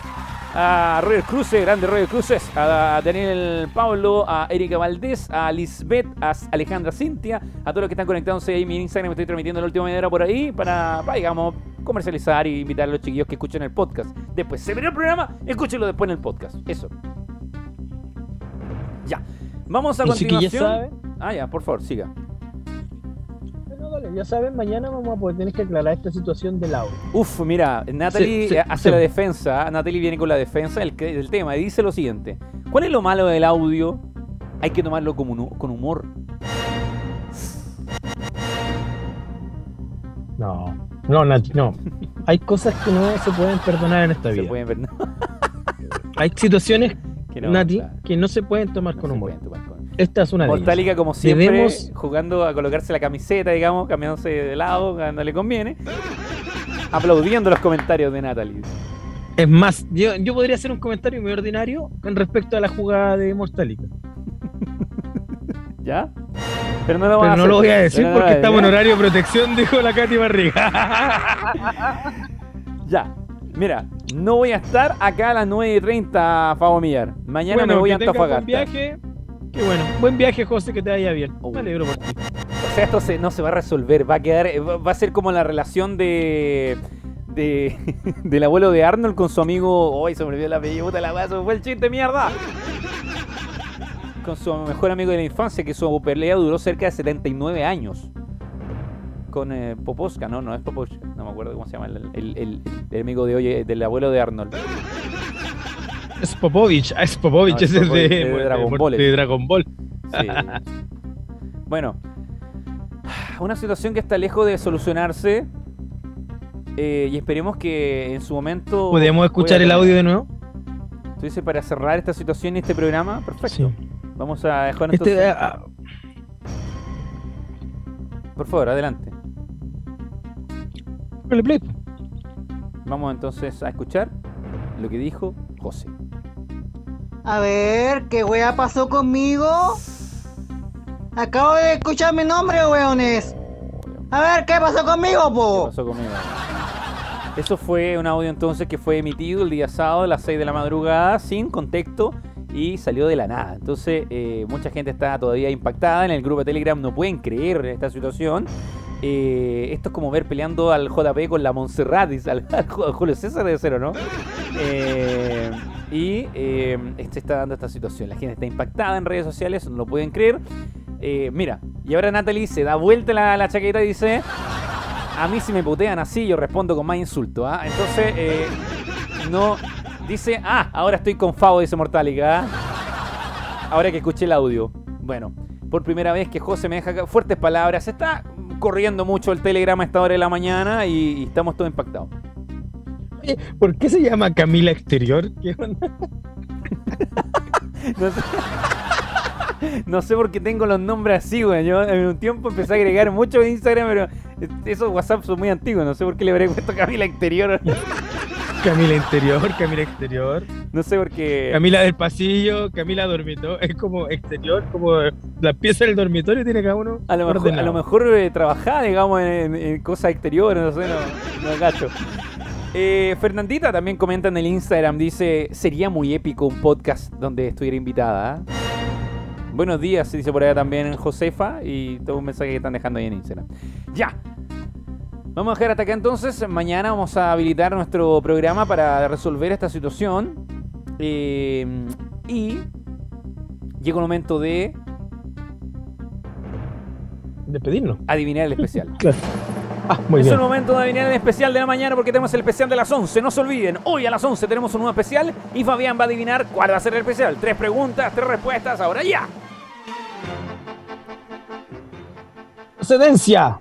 A Roger Cruces, grande Roger Cruces, a Daniel Pablo, a Erika Valdés, a Lisbeth, a Alejandra Cintia, a todos los que están conectándose ahí en mi Instagram, me estoy transmitiendo la última media por ahí para, para, digamos, comercializar y invitar a los chiquillos que escuchen el podcast. Después, se verá el programa, escúchenlo después en el podcast. Eso. Ya. Vamos a ya continuación. Ah, ya, por favor, siga. Bueno, dale, ya saben, mañana vamos a poder tener que aclarar esta situación del audio. Uf, mira, Natalie Sí, sí, eh, hace sí. la defensa. Natalie viene con la defensa del, del tema y dice lo siguiente: ¿Cuál es lo malo del audio? Hay que tomarlo como un- con humor. No, No, Nati, no. Hay cosas que no se pueden perdonar en esta Se vida. pueden ver. no, Hay situaciones, que no, Nati, que no se pueden tomar no con humor. tomar con- Esta es una de. Mortálica, como siempre, Debemos- jugando a colocarse la camiseta, digamos, cambiándose de lado cuando le conviene. Aplaudiendo los comentarios de Natalie. Es más, yo, yo podría hacer un comentario muy ordinario con respecto a la jugada de Mortálica. ¿Ya? Pero no lo, Pero no lo voy a decir Pero porque estamos en horario de protección, dijo la Katy Barriga. Ya. Mira, no voy a estar acá a las 9.30, Fabo Millar. Mañana me voy a tengas buen Antofagasta. viaje. Qué bueno. Buen viaje, José, que te vaya bien. Oh. Me alegro por ti. O sea, esto se- no se va a resolver. Va a quedar. Va a ser como la relación de. de del abuelo de Arnold con su amigo. ¡Ay, se me olvidó apellido! Puta la weá, fue el chiste, mierda! Con su mejor amigo de la infancia, que su pelea duró cerca de 79 años. Con eh, Poposka, no, no es Poposka. No me acuerdo cómo se llama el, el- el- el amigo de hoy, eh, del abuelo de Arnold. Es Popovich. ah, Es Popovich, No, es es Popovich, de, de Dragon Ball. de Dragon Ball. Sí. Bueno, una situación que está lejos de solucionarse. eh, y esperemos que en su momento. ¿Podemos escuchar el audio de nuevo? ¿Tú dices para cerrar esta situación y este programa? Perfecto. Sí. Vamos a dejar Este, entonces. ah, Por favor, adelante. Play. Vamos entonces a escuchar lo que dijo José. A ver, ¿qué wea pasó conmigo? Acabo de escuchar mi nombre, weones. A ver, ¿qué pasó conmigo, ¿Qué po? pasó conmigo? Eso fue un audio entonces que fue emitido el día sábado a las 6 de la madrugada sin contexto y salió de la nada. Entonces eh, mucha gente está todavía impactada en el grupo de Telegram, no pueden creer esta situación. Eh, esto es como ver peleando al JP con la Montserrat, al, al Julio César de cero, ¿no? Eh, y eh, se está dando esta situación. La gente está impactada en redes sociales, no lo pueden creer. Eh, mira, y ahora Natalie se da vuelta la, chaqueta y dice... A mí si me putean así, yo respondo con más insulto, ¿ah? Entonces, no... Dice, ah, ahora estoy con Favo, dice Mortálica, ¿ah? Ahora que escuché el audio. Bueno, por primera vez que José me deja fuertes palabras. Está corriendo mucho el telegrama a esta hora de la mañana y, y estamos todos impactados. Oye, ¿Por qué se llama Camila Exterior? ¿Qué onda? No sé, no sé por qué tengo los nombres así, güey. Yo en un tiempo empecé a agregar mucho en Instagram, pero esos WhatsApp son muy antiguos. No sé por qué le habré puesto Camila Exterior. Camila Interior, Camila Exterior. No sé por qué. Camila del pasillo, Camila dormitorio. Es como exterior, como la pieza del dormitorio tiene cada uno. A lo mejor, a lo mejor eh, trabajaba, digamos, en, en cosas exteriores, no sé, no, no gacho. Eh, Fernandita también comenta en el Instagram, dice, sería muy épico un podcast donde estuviera invitada. ¿ah?". Buenos días, dice por allá también Josefa, y todo un mensaje que están dejando ahí en Instagram. Ya. Vamos a dejar hasta acá entonces. Mañana vamos a habilitar nuestro programa para resolver esta situación. Eh, y llega un momento de Despedirnos. adivinar el especial. Claro. Ah, muy es bien. el momento de adivinar el especial de la mañana porque tenemos el especial de las 11. No se olviden, hoy a las 11 tenemos un nuevo especial y Fabián va a adivinar cuál va a ser el especial. Tres preguntas, tres respuestas, ahora ya. Procedencia.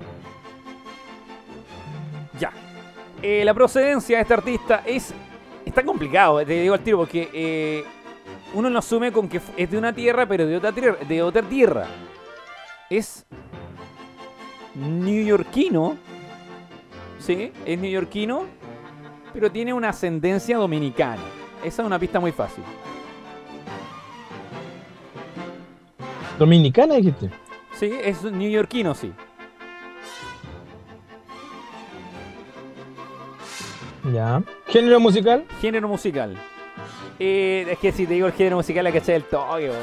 Eh, la procedencia de este artista es. Está complicado, te digo al tiro, porque eh, uno lo asume con que es de una tierra, pero de otra, tierra, de otra tierra. Es neoyorquino. Sí, es neoyorquino, pero tiene una ascendencia dominicana. Esa es una pista muy fácil. Dominicana dijiste. Sí, es neoyorquino, sí. Ya. Género musical. Género musical. Eh, es que si te digo el género musical, hay que echar el toque, weón.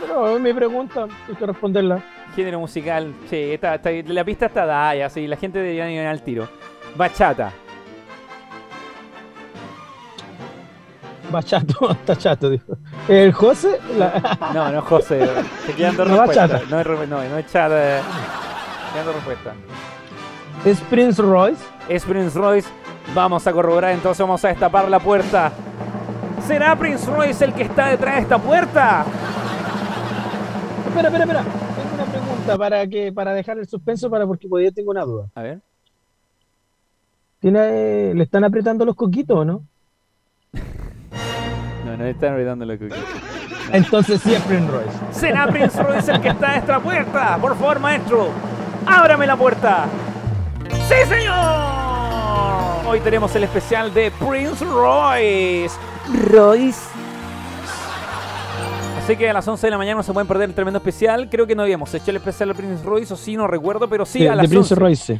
No, pero es mi pregunta, hay que responderla. Género musical, sí, está, está- la pista está dada, ya, sí, la gente debería ir al tiro. Bachata, Bachato, está chato, dijo. El José, la... no, no José, te quedan dos No, respuestas. bachata. No, es, no, no es chata, eh. quedan dos respuestas. Es Prince Royce. Es Prince Royce, vamos a corroborar, entonces vamos a destapar la puerta. ¿Será Prince Royce el que está detrás de esta puerta? Espera, espera, espera. Tengo una pregunta para que para dejar el suspenso para porque todavía tengo una duda. A ver. Tiene, le están apretando los coquitos, ¿o ¿no? No, no le están olvidando lo que Entonces sí es Prince Royce. Será Prince Royce el que está a esta puerta. Por favor, maestro, ábrame la puerta. ¡Sí, señor! Hoy tenemos el especial de Prince Royce. Royce. Así que a las 11 de la mañana no se pueden perder el tremendo especial. Creo que no habíamos hecho el especial de Prince Royce, o sí, no recuerdo, pero sí de, a de las Prince 11. Royce.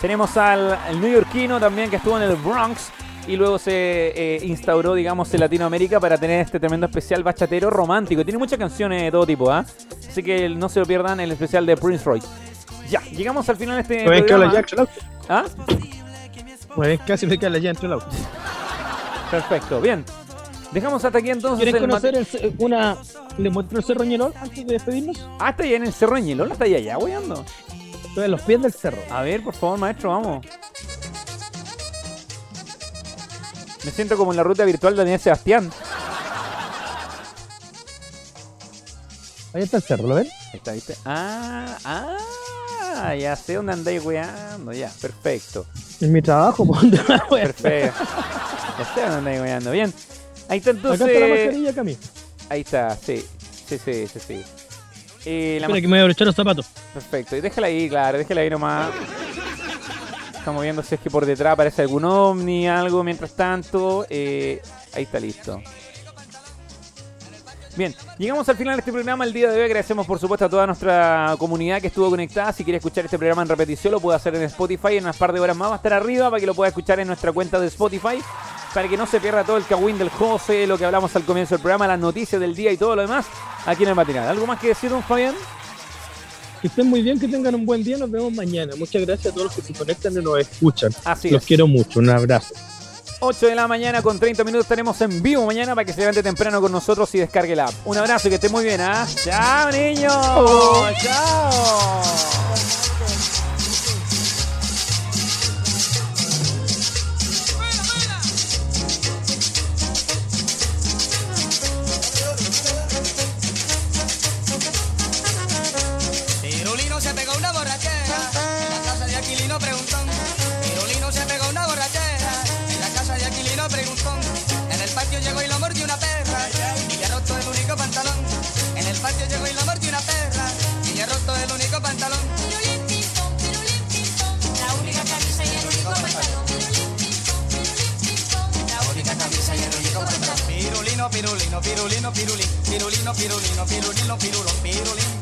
Tenemos al el neoyorquino también que estuvo en el Bronx y luego se eh, instauró, digamos, en Latinoamérica para tener este tremendo especial bachatero romántico. Tiene muchas canciones de todo tipo, ¿ah? Así que no se lo pierdan el especial de Prince Royce. Ya, llegamos al final de este Pues que habla el auto. ¿Ah? Pues casi me queda la llave entre el auto. Perfecto, bien. Dejamos hasta aquí entonces ¿Quieres el conocer el una... ¿Le muestro el cerro Ñelol antes de despedirnos? Ah, está allá en el Cerro Ñelón, está allá, allá, weando. Estoy a los pies del cerro. A ver, por favor, maestro, vamos. Me siento como en la ruta virtual de Daniel Sebastián. Ahí está el cerro, ¿lo ven? Ahí está, ¿viste? Ah, ah, ya sé dónde andáis weando, ya, perfecto. En mi trabajo, ¿por dónde? Perfecto. ya sé dónde andáis weando, bien. Ahí está entonces. Acá está la mascarilla, Cami. Ahí está, sí. Sí, sí, sí, sí. Eh, la Espera que me voy a abrochar los zapatos. Perfecto, y déjala ahí, claro, déjala ahí nomás. Estamos viendo si es que por detrás aparece algún ovni, algo, mientras tanto. eh, ahí está listo. Bien, llegamos al final de este programa el día de hoy. Agradecemos por supuesto a toda nuestra comunidad que estuvo conectada. Si quiere escuchar este programa en repetición, lo puede hacer en Spotify. En unas par de horas más va a estar arriba para que lo pueda escuchar en nuestra cuenta de Spotify. Para que no se pierda todo el cagüín del José, lo que hablamos al comienzo del programa, las noticias del día y todo lo demás aquí en el matinal. ¿Algo más que decir, don Fabián? Que estén muy bien, que tengan un buen día. Nos vemos mañana. Muchas gracias a todos los que se conectan y nos escuchan. Así Los es. quiero mucho. Un abrazo. 8 de la mañana con 30 minutos estaremos en vivo mañana para que se levante temprano con nosotros y descargue la app. Un abrazo y que esté muy bien, ¿ah? ¡Chao, niños! ¡Chao! Patio llegó y lo mordió una perra y ya roto el único pantalón. La única camisa y el único pantalón. La única camisa y el único pantalón. Pirulino, pirulino, pirulino, pirulín, pirulino, pirulino, pirulino, pirulón, pirulín,